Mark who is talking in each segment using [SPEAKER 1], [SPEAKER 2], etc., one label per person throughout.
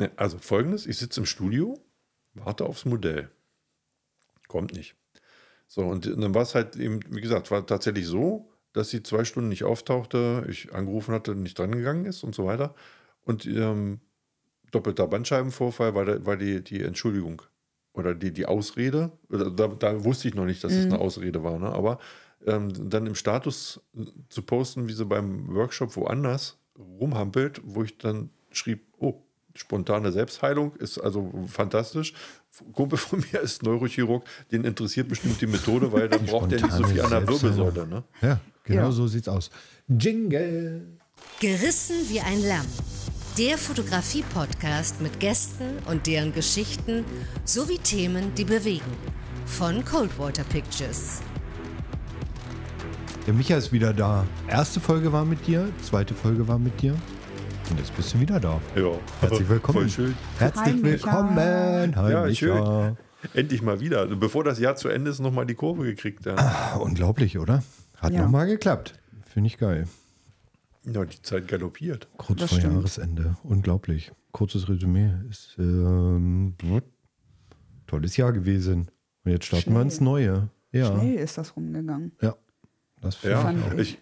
[SPEAKER 1] Ne, also folgendes: Ich sitze im Studio, warte aufs Modell. Kommt nicht. So, und dann war es halt eben, wie gesagt, war tatsächlich so, dass sie zwei Stunden nicht auftauchte, ich angerufen hatte, nicht drangegangen ist und so weiter. Und ähm, doppelter Bandscheibenvorfall war, da, war die, die Entschuldigung oder die, die Ausrede. Da, da wusste ich noch nicht, dass es eine Ausrede war, ne? aber ähm, dann im Status zu posten, wie sie beim Workshop woanders rumhampelt, wo ich dann schrieb, oh, spontane Selbstheilung ist also fantastisch. Kumpel von mir ist Neurochirurg, den interessiert bestimmt die Methode, weil dann braucht er nicht so viel an der Wirbelsäule. Ne?
[SPEAKER 2] Ja, genau
[SPEAKER 3] Ja.
[SPEAKER 2] so sieht's aus. Jingle.
[SPEAKER 4] Gerissen wie ein Lamm. Der Fotografie-Podcast mit Gästen und deren Geschichten sowie Themen, die bewegen. Von Coldwater Pictures.
[SPEAKER 2] Der Micha ist wieder da. Erste Folge war mit dir, zweite Folge war mit dir. Und jetzt bist du wieder da.
[SPEAKER 1] Ja,
[SPEAKER 2] Herzlich willkommen.
[SPEAKER 1] Voll schön.
[SPEAKER 2] Herzlich
[SPEAKER 3] Hi, Micha.
[SPEAKER 2] willkommen. Hi,
[SPEAKER 1] Ja, schön. Endlich mal wieder. Bevor das Jahr zu Ende ist, nochmal die Kurve gekriegt. Ja.
[SPEAKER 2] Ah, unglaublich, oder? Hat
[SPEAKER 3] Ja.
[SPEAKER 2] nochmal geklappt. Finde ich geil.
[SPEAKER 1] ja, die Zeit galoppiert.
[SPEAKER 2] Kurz
[SPEAKER 3] Das
[SPEAKER 2] vor
[SPEAKER 3] stimmt.
[SPEAKER 2] Jahresende. Unglaublich. Kurzes Resümee. Ist ähm, tolles Jahr gewesen. Und jetzt starten wir
[SPEAKER 3] Schnell.
[SPEAKER 2] ins Neue. Ja.
[SPEAKER 3] Schnell ist das rumgegangen.
[SPEAKER 2] Ja. Das
[SPEAKER 1] Ja,
[SPEAKER 3] Fand
[SPEAKER 1] ich,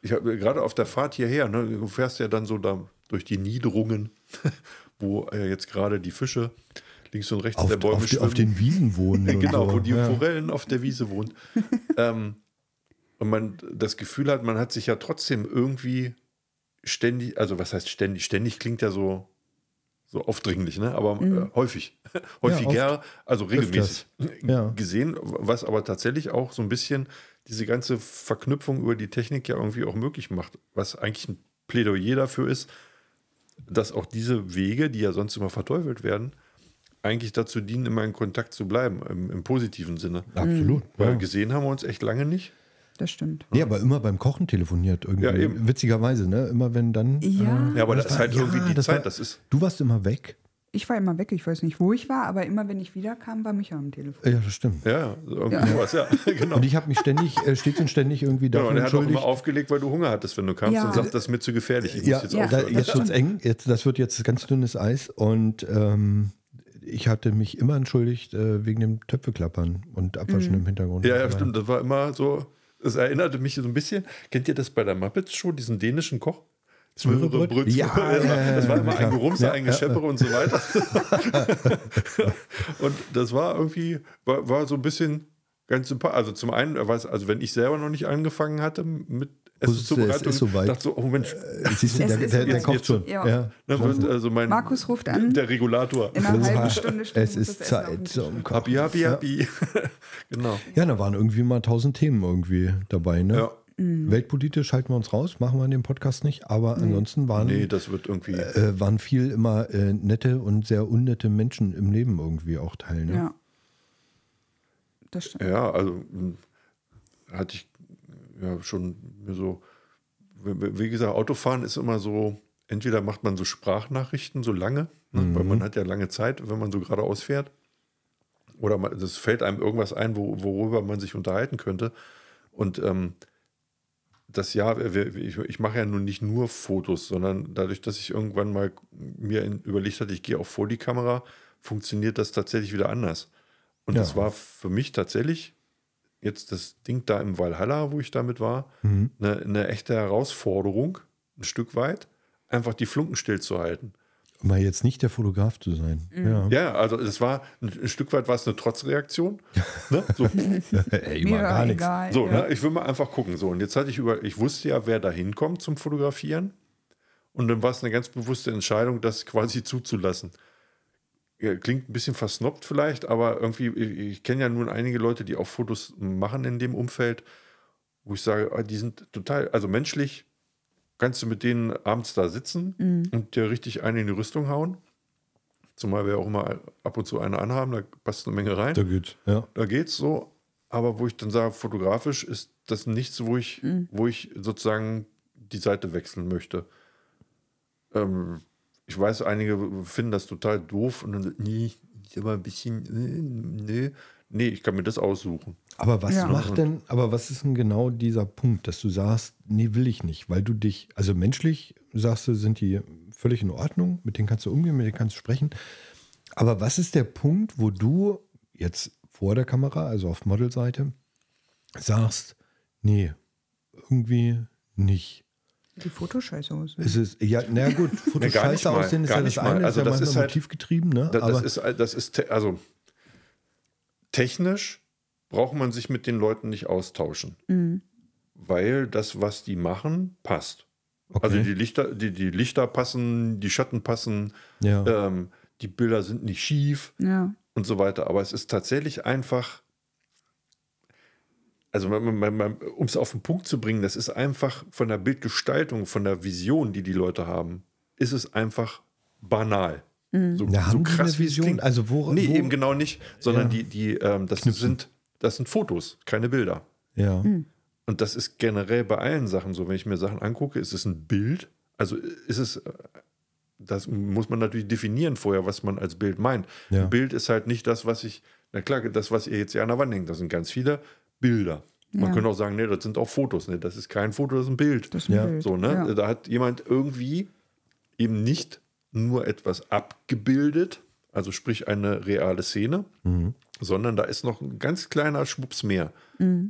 [SPEAKER 1] ich habe gerade auf der Fahrt hierher, ne, du fährst ja dann so da durch die Niederungen, wo äh, jetzt gerade die Fische links und rechts
[SPEAKER 2] auf,
[SPEAKER 1] der Bäume
[SPEAKER 2] auf,
[SPEAKER 1] schwimmen.
[SPEAKER 2] auf den Wiesen wohnen.
[SPEAKER 1] genau,
[SPEAKER 2] so.
[SPEAKER 1] wo die
[SPEAKER 2] ja.
[SPEAKER 1] Forellen auf der Wiese wohnen. ähm, und man das Gefühl hat, man hat sich ja trotzdem irgendwie ständig, also was heißt ständig? Ständig klingt ja so, so aufdringlich, ne? aber äh, häufig. Häufiger, also regelmäßig
[SPEAKER 2] Ja.
[SPEAKER 1] gesehen, was aber tatsächlich auch so ein bisschen diese ganze Verknüpfung über die Technik ja irgendwie auch möglich macht, was eigentlich ein Plädoyer dafür ist, dass auch diese Wege, die ja sonst immer verteufelt werden, eigentlich dazu dienen, immer in Kontakt zu bleiben, im, im positiven Sinne.
[SPEAKER 2] Absolut.
[SPEAKER 1] Weil
[SPEAKER 2] Ja.
[SPEAKER 1] gesehen haben wir uns echt lange nicht.
[SPEAKER 3] Das stimmt.
[SPEAKER 2] Nee, aber immer beim Kochen telefoniert irgendwie.
[SPEAKER 1] Ja, eben.
[SPEAKER 2] Witzigerweise, ne? Immer wenn dann.
[SPEAKER 3] Ja.
[SPEAKER 1] Ja, aber das,
[SPEAKER 2] Das
[SPEAKER 1] ist
[SPEAKER 2] war-
[SPEAKER 1] halt
[SPEAKER 2] ja,
[SPEAKER 1] irgendwie die
[SPEAKER 2] das
[SPEAKER 1] Zeit.
[SPEAKER 2] war-
[SPEAKER 1] das ist.
[SPEAKER 2] Du warst immer weg.
[SPEAKER 3] Ich war immer weg, ich weiß nicht, wo ich war, aber immer wenn ich wiederkam, war Micha am Telefon.
[SPEAKER 2] Ja, das stimmt.
[SPEAKER 1] Ja, irgendwie
[SPEAKER 3] Ja.
[SPEAKER 1] sowas, ja. genau.
[SPEAKER 2] Und ich habe mich ständig, äh, stets und ständig irgendwie
[SPEAKER 1] Genau,
[SPEAKER 2] davon
[SPEAKER 1] und er hat auch immer aufgelegt, weil du Hunger hattest, wenn du kamst
[SPEAKER 3] Ja.
[SPEAKER 1] und sagst, das ist mir zu gefährlich. Ich
[SPEAKER 2] ja,
[SPEAKER 1] muss jetzt
[SPEAKER 3] Ja.
[SPEAKER 2] da,
[SPEAKER 1] aufhören.
[SPEAKER 2] jetzt wird's eng. Jetzt, das wird jetzt ganz dünnes Eis. Und ähm, ich hatte mich immer entschuldigt äh, wegen dem Töpfeklappern und Abwaschen im Hintergrund.
[SPEAKER 1] Ja, ja, stimmt. Das war immer so. Es erinnerte mich so ein bisschen. Kennt ihr das bei der Muppets Show, diesen dänischen Koch?
[SPEAKER 2] Zwölferbrot?
[SPEAKER 1] Brötchen.
[SPEAKER 2] Ja, ja, ja,
[SPEAKER 1] das war
[SPEAKER 2] ja,
[SPEAKER 1] immer ein Gerumse,
[SPEAKER 2] Ja,
[SPEAKER 1] ein
[SPEAKER 2] ja,
[SPEAKER 1] Gescheppere und so weiter. und das war irgendwie, war, war so ein bisschen ganz sympathisch. Also zum einen, also wenn ich selber noch nicht angefangen hatte mit
[SPEAKER 2] Wusste, es ist soweit.
[SPEAKER 1] dachte so, oh Mensch,
[SPEAKER 2] Äh, Siehst du, der,
[SPEAKER 3] ist
[SPEAKER 2] der, der
[SPEAKER 3] jetzt-
[SPEAKER 2] kocht schon.
[SPEAKER 3] ja.
[SPEAKER 2] Ja.
[SPEAKER 1] also mein,
[SPEAKER 3] Markus ruft an.
[SPEAKER 1] der Regulator.
[SPEAKER 3] In einer halben Stunde steht
[SPEAKER 2] es ist
[SPEAKER 3] Essen
[SPEAKER 2] Zeit zum Kochen.
[SPEAKER 1] Happy, happy, happy. genau.
[SPEAKER 2] Ja, da waren irgendwie mal tausend Themen irgendwie dabei. Ne?
[SPEAKER 1] Ja.
[SPEAKER 2] Weltpolitisch halten wir uns raus, machen wir in dem Podcast nicht. Aber ansonsten waren,
[SPEAKER 1] Nee, das wird irgendwie.
[SPEAKER 2] äh, waren viel immer äh, nette und sehr unnette Menschen im Leben irgendwie auch teil. Ne?
[SPEAKER 3] Ja. Das stimmt.
[SPEAKER 1] Ja, also mh, hatte ich ja schon mir so, wie wie gesagt, Autofahren ist immer so, entweder macht man so Sprachnachrichten so lange, ne, weil man hat ja lange Zeit, wenn man so geradeaus fährt, oder es fällt einem irgendwas ein, wo, worüber man sich unterhalten könnte. Und ähm, das Jahr, ich, ich mache ja nun nicht nur Fotos, sondern dadurch, dass ich irgendwann mal mir überlegt hatte, ich gehe auch vor die Kamera, funktioniert das tatsächlich wieder anders. Und
[SPEAKER 2] Ja.
[SPEAKER 1] das war für mich tatsächlich jetzt das Ding da im Valhalla, wo ich damit war, eine, eine echte Herausforderung, ein Stück weit, einfach die Flunken stillzuhalten.
[SPEAKER 2] Mal jetzt nicht der Fotograf zu sein. Ja.
[SPEAKER 1] Ja, also das war ein, Stück weit war es eine Trotzreaktion. ne? so,
[SPEAKER 2] Ey,
[SPEAKER 3] Mir
[SPEAKER 2] mal gar nichts.
[SPEAKER 3] egal.
[SPEAKER 1] so
[SPEAKER 3] ja.
[SPEAKER 1] ne? ich will mal einfach gucken. So, und jetzt hatte ich über, ich wusste ja, wer da hinkommt zum Fotografieren. Und dann war es eine ganz bewusste Entscheidung, das quasi zuzulassen. Ja, klingt ein bisschen versnoppt vielleicht, aber irgendwie, ich, ich kenne ja nun einige Leute, die auch Fotos machen in dem Umfeld, wo ich sage, ah, die sind total, also menschlich, kannst du mit denen abends da sitzen und dir richtig einen in die Rüstung hauen. Zumal wir auch immer ab und zu eine anhaben, da passt eine Menge rein
[SPEAKER 2] Da geht's. Ja.
[SPEAKER 1] da geht's so. Aber wo ich dann sage, fotografisch ist das nichts, wo ich, wo ich sozusagen die Seite wechseln möchte. Ähm, ich weiß, einige finden das total doof und dann nie, ist aber ein bisschen, äh, nö. Nee, ich kann mir das aussuchen.
[SPEAKER 2] Aber was
[SPEAKER 3] Ja.
[SPEAKER 2] macht denn, aber was ist denn genau dieser Punkt, dass du sagst, nee, will ich nicht, weil du dich, also menschlich sagst du, sind die völlig in Ordnung, mit denen kannst du umgehen, mit denen kannst du sprechen. Aber was ist der Punkt, wo du jetzt vor der Kamera, also auf Modelseite, sagst, nee, irgendwie nicht.
[SPEAKER 3] Die Fotoscheiße aus.
[SPEAKER 2] Es ist, ja, na gut, Foto
[SPEAKER 1] Nee,
[SPEAKER 2] aussehen ist ja das eine,
[SPEAKER 1] Also
[SPEAKER 2] ist ja
[SPEAKER 1] das ist halt-
[SPEAKER 2] motivgetrieben, ne?
[SPEAKER 1] Das,
[SPEAKER 2] aber,
[SPEAKER 1] das ist, das ist, also technisch braucht man sich mit den Leuten nicht austauschen,
[SPEAKER 3] Mhm.
[SPEAKER 1] weil das, was die machen, passt.
[SPEAKER 2] okay.
[SPEAKER 1] Also die Lichter, die, die Lichter passen, die Schatten passen,
[SPEAKER 2] ja.
[SPEAKER 1] ähm, die Bilder sind nicht schief
[SPEAKER 3] Ja.
[SPEAKER 1] und so weiter. Aber es ist tatsächlich einfach, also um es auf den Punkt zu bringen, das ist einfach von der Bildgestaltung, von der Vision, die die Leute haben, ist es einfach banal. So,
[SPEAKER 2] Ja, haben die eine
[SPEAKER 1] wie es
[SPEAKER 2] Vision?
[SPEAKER 1] klingt.
[SPEAKER 2] Also wo-
[SPEAKER 1] nee,
[SPEAKER 2] wo-
[SPEAKER 1] eben genau nicht, sondern
[SPEAKER 2] Ja.
[SPEAKER 1] die, die, ähm, das sind, das sind Fotos, keine Bilder.
[SPEAKER 2] ja.
[SPEAKER 1] Und das ist generell bei allen Sachen so. Wenn ich mir Sachen angucke, ist es ein Bild. Also ist es, äh, das muss man natürlich definieren vorher, was man als Bild meint.
[SPEAKER 2] Ja.
[SPEAKER 1] Ein Bild ist halt nicht das, was ich, na klar, das, was ihr jetzt hier an der Wand hängt, das sind ganz viele Bilder. Man
[SPEAKER 3] Ja.
[SPEAKER 1] könnte auch sagen, nee, das sind auch Fotos. Nee, das ist kein Foto, das ist ein Bild.
[SPEAKER 3] Das ist ein
[SPEAKER 2] Ja.
[SPEAKER 3] Bild.
[SPEAKER 1] So, ne?
[SPEAKER 3] Ja.
[SPEAKER 1] Da hat jemand irgendwie eben nicht nur etwas abgebildet, also sprich eine reale Szene, sondern da ist noch ein ganz kleiner Schwupps mehr,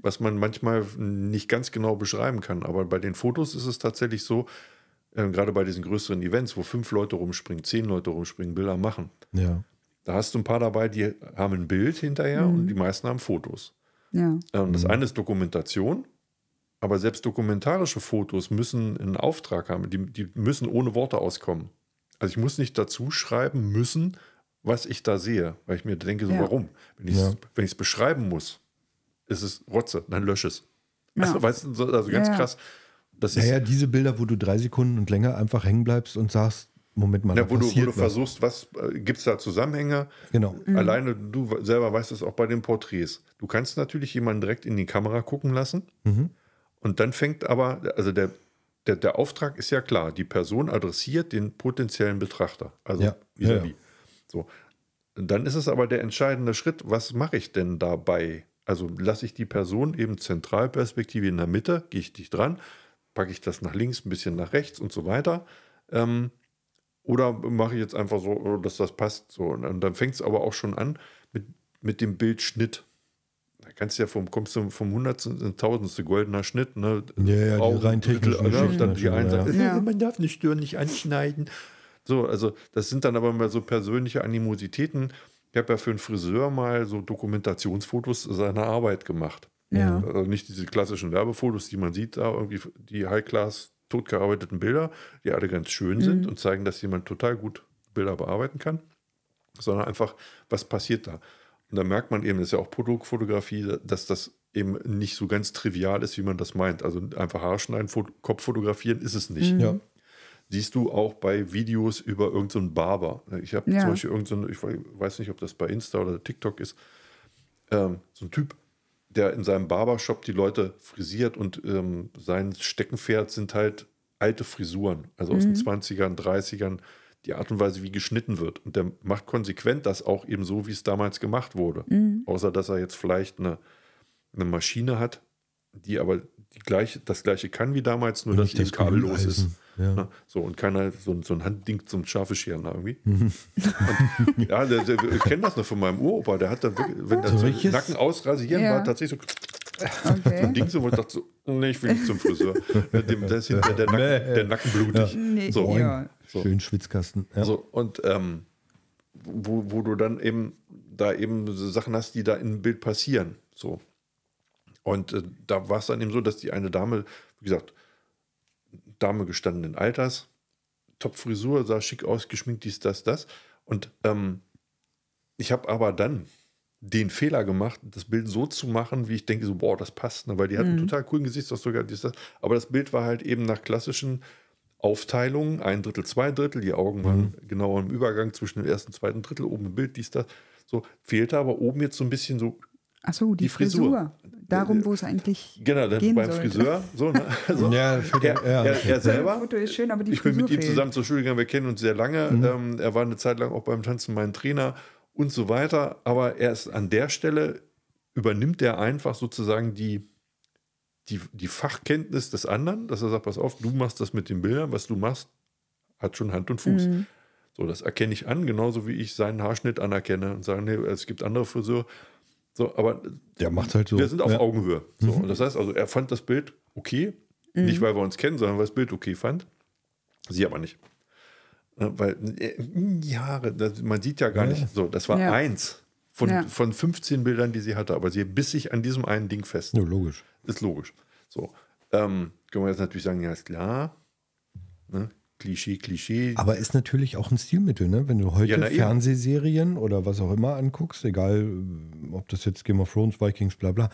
[SPEAKER 1] was man manchmal nicht ganz genau beschreiben kann. Aber bei den Fotos ist es tatsächlich so, äh, gerade bei diesen größeren Events, wo fünf Leute rumspringen, zehn Leute rumspringen, Bilder machen,
[SPEAKER 2] ja.
[SPEAKER 1] da hast du ein paar dabei, die haben ein Bild hinterher und die meisten haben Fotos.
[SPEAKER 3] Ja.
[SPEAKER 1] Ähm, Das eine ist Dokumentation, aber selbst dokumentarische Fotos müssen einen Auftrag haben. Die, die müssen ohne Worte auskommen. Also ich muss nicht dazu schreiben müssen, was ich da sehe, weil ich mir denke, so
[SPEAKER 3] Ja.
[SPEAKER 1] warum? Wenn ich es
[SPEAKER 2] Ja.
[SPEAKER 1] beschreiben muss, ist es Rotze, dann lösche es.
[SPEAKER 3] Ja.
[SPEAKER 1] Also, weißt du, so- also ganz
[SPEAKER 3] Ja, ja.
[SPEAKER 1] krass. Das ist,
[SPEAKER 2] Naja, diese Bilder, wo du drei Sekunden und länger einfach hängen bleibst und sagst, Moment mal, da
[SPEAKER 1] ja, wo, du, wo du versuchst, was äh, gibt es da Zusammenhänge?
[SPEAKER 2] Genau.
[SPEAKER 1] Alleine du selber weißt es auch bei den Porträts. Du kannst natürlich jemanden direkt in die Kamera gucken lassen.
[SPEAKER 2] Mhm.
[SPEAKER 1] Und dann fängt aber, also der, der, der Auftrag ist ja klar, die Person adressiert den potenziellen Betrachter. Also
[SPEAKER 2] Ja,
[SPEAKER 1] vis-à-vis.
[SPEAKER 2] ja, ja.
[SPEAKER 1] So. Dann ist es aber der entscheidende Schritt, was mache ich denn dabei? Also lasse ich die Person eben Zentralperspektive in der Mitte, gehe ich dicht dran, packe ich das nach links, ein bisschen nach rechts und so weiter. Ähm, oder mache ich jetzt einfach so, dass das passt. So. Und dann fängt es aber auch schon an mit, mit dem Bildschnitt. Da kannst du ja vom, kommst du vom Hundertsten ins Tausendste goldener Schnitt. Ne?
[SPEAKER 2] Ja, ja, die
[SPEAKER 1] Augen,
[SPEAKER 2] rein
[SPEAKER 1] Drittel,
[SPEAKER 2] technischen
[SPEAKER 1] ne? Dann die einen
[SPEAKER 2] ja.
[SPEAKER 1] sagen,
[SPEAKER 3] Ja.
[SPEAKER 1] man darf nicht stören, nicht anschneiden. So, also das sind dann aber mal so persönliche Animositäten. Ich habe ja für einen Friseur mal so Dokumentationsfotos seiner Arbeit gemacht.
[SPEAKER 3] Ja.
[SPEAKER 1] Also nicht diese klassischen Werbefotos, die man sieht, da irgendwie die High-Class totgearbeiteten Bilder, die alle ganz schön sind und zeigen, dass jemand total gut Bilder bearbeiten kann, sondern einfach, was passiert da? Und da merkt man eben, das ist ja auch Produktfotografie, dass das eben nicht so ganz trivial ist, wie man das meint. Also einfach Haare schneiden, Fo- Kopf fotografieren ist es nicht.
[SPEAKER 2] Ja.
[SPEAKER 1] Siehst du auch bei Videos über irgendeinen so Barber. Ich habe
[SPEAKER 3] Ja.
[SPEAKER 1] zum Beispiel irgendeinen, ich weiß nicht, ob das bei Insta oder TikTok ist, ähm, so ein Typ, der in seinem Barbershop die Leute frisiert und ähm, sein Steckenpferd sind halt alte Frisuren, also aus den 20ern, 30ern, die Art und Weise, wie geschnitten wird. Und der macht konsequent das auch eben so, wie es damals gemacht wurde. Außer, dass er jetzt vielleicht eine, eine Maschine hat, die aber die gleiche, das gleiche kann wie damals, nur
[SPEAKER 2] Und
[SPEAKER 1] dass
[SPEAKER 2] nicht
[SPEAKER 1] sie
[SPEAKER 2] das
[SPEAKER 1] kabellos ist.
[SPEAKER 2] Ja.
[SPEAKER 1] Ne? So, und keiner, so, ein- so ein Handding zum scharfe Scheren irgendwie.
[SPEAKER 2] Mhm.
[SPEAKER 1] Und, ja, der, der, ich kenne das noch von meinem Uropa, der hat da wirklich, wenn das so? Nacken ausrasieren
[SPEAKER 3] Ja.
[SPEAKER 1] war, tatsächlich so, so ein
[SPEAKER 3] Okay.
[SPEAKER 1] Ding so, wo ich dachte so, nee, ich will nicht zum Friseur. Dem, hinterher der, Nacken, der Nacken blutig.
[SPEAKER 3] Nee,
[SPEAKER 1] So.
[SPEAKER 3] ja.
[SPEAKER 1] So.
[SPEAKER 2] Schön Schwitzkasten. Ja.
[SPEAKER 1] So, und ähm, wo, wo du dann eben da eben so Sachen hast, die da im Bild passieren. So. Und äh, da war es dann eben so, dass die eine Dame, wie gesagt, Dame gestandenen Alters, Top-Frisur, sah schick aus, geschminkt, dies, das, das. Und ähm, ich habe aber dann den Fehler gemacht, das Bild so zu machen, wie ich denke, so, boah, das passt, ne? weil die hat einen total coolen Gesichtsausdruck, dies, das. aber das Bild war halt eben nach klassischen Aufteilungen, ein Drittel, zwei Drittel, die Augen waren genau im Übergang zwischen dem ersten und zweiten Drittel, oben im Bild, dies, das, so, fehlte aber oben jetzt so ein bisschen so
[SPEAKER 3] Achso, die,
[SPEAKER 1] Die Frisur.
[SPEAKER 3] Frisur. Darum, wo es eigentlich.
[SPEAKER 1] Genau, dann
[SPEAKER 3] gehen
[SPEAKER 1] beim
[SPEAKER 3] sollte.
[SPEAKER 1] Friseur. So, ne? also,
[SPEAKER 2] Ja, für den-
[SPEAKER 1] er,
[SPEAKER 2] ja,
[SPEAKER 1] er, er
[SPEAKER 3] Das
[SPEAKER 1] selber.
[SPEAKER 3] Foto ist schön, aber die
[SPEAKER 1] Ich bin
[SPEAKER 3] Frisur
[SPEAKER 1] mit ihm
[SPEAKER 3] fehlt.
[SPEAKER 1] zusammen zur Schule gegangen, wir kennen uns sehr lange.
[SPEAKER 2] Mhm.
[SPEAKER 1] Ähm, er war eine Zeit lang auch beim Tanzen mein Trainer. und so weiter. Aber er ist an der Stelle, übernimmt er einfach sozusagen die, die, die Fachkenntnis des anderen, dass er sagt, pass auf, du machst das mit den Bildern, was du machst, hat schon Hand und Fuß.
[SPEAKER 3] Mhm.
[SPEAKER 1] So, das erkenne ich an, genauso wie ich seinen Haarschnitt anerkenne und sage, nee, es gibt andere Friseur. So, aber
[SPEAKER 2] Der macht halt so.
[SPEAKER 1] wir sind auf
[SPEAKER 2] ja.
[SPEAKER 1] Augenhöhe. So, und das heißt also, er fand das Bild okay. Nicht, weil wir uns kennen, sondern weil das Bild okay fand. Sie aber nicht. Äh, Weil äh, Jahre, man sieht ja gar
[SPEAKER 2] Ja.
[SPEAKER 1] nicht. So, das war
[SPEAKER 3] Ja.
[SPEAKER 1] eins von,
[SPEAKER 3] Ja.
[SPEAKER 1] von 15 Bildern, die sie hatte. Aber sie biss sich an diesem einen Ding fest.
[SPEAKER 2] Ja, logisch.
[SPEAKER 1] Ist logisch. So. Ähm, können wir jetzt natürlich sagen, ja, ist klar. Ne? Klischee, Klischee.
[SPEAKER 2] Aber ist natürlich auch ein Stilmittel, ne? Wenn du heute
[SPEAKER 1] Ja.
[SPEAKER 2] Fernsehserien oder was auch immer anguckst, egal ob das jetzt Game of Thrones, Vikings, bla bla,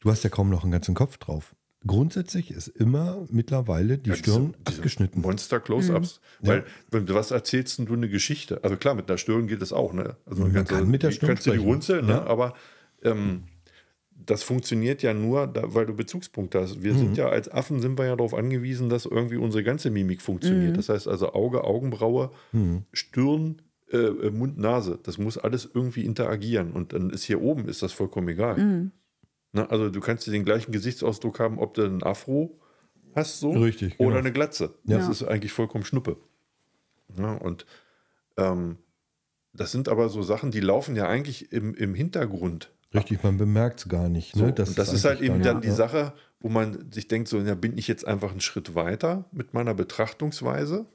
[SPEAKER 2] du hast ja kaum noch einen ganzen Kopf drauf. Grundsätzlich ist immer mittlerweile die
[SPEAKER 1] Ja,
[SPEAKER 2] Stirn
[SPEAKER 1] diese- diese
[SPEAKER 2] abgeschnitten.
[SPEAKER 1] Monster-Close-Ups.
[SPEAKER 2] Mhm.
[SPEAKER 1] Weil, wenn du was erzählst denn du eine Geschichte? Also klar, mit einer Stirn geht das auch, ne? Also
[SPEAKER 2] Man
[SPEAKER 1] du-
[SPEAKER 2] kann mit der
[SPEAKER 1] die-
[SPEAKER 2] Stirn
[SPEAKER 1] kannst du die runzeln, ne?
[SPEAKER 2] Ja.
[SPEAKER 1] Aber ähm, das funktioniert ja nur, da, weil du Bezugspunkte hast. Wir
[SPEAKER 2] Mhm.
[SPEAKER 1] sind ja als Affen sind wir ja darauf angewiesen, dass irgendwie unsere ganze Mimik funktioniert. Das heißt also Auge, Augenbraue,
[SPEAKER 2] Mhm.
[SPEAKER 1] Stirn, äh, äh, Mund, Nase. Das muss alles irgendwie interagieren. Und dann ist hier oben ist das vollkommen egal. Ne? Also du kannst dir den gleichen Gesichtsausdruck haben, ob du einen Afro hast so
[SPEAKER 2] Richtig,
[SPEAKER 1] oder
[SPEAKER 2] genau.
[SPEAKER 1] eine Glatze.
[SPEAKER 2] Ja.
[SPEAKER 1] Das ist eigentlich vollkommen Schnuppe. Ja, und ähm, das sind aber so Sachen, die laufen ja eigentlich im, im Hintergrund.
[SPEAKER 2] Richtig, man bemerkt es gar nicht.
[SPEAKER 1] So,
[SPEAKER 2] Ne?
[SPEAKER 1] und das ist halt
[SPEAKER 2] eigentlich
[SPEAKER 1] eben dann die
[SPEAKER 2] ja.
[SPEAKER 1] Sache, wo man sich denkt, so, ja, bin ich jetzt einfach einen Schritt weiter mit meiner Betrachtungsweise?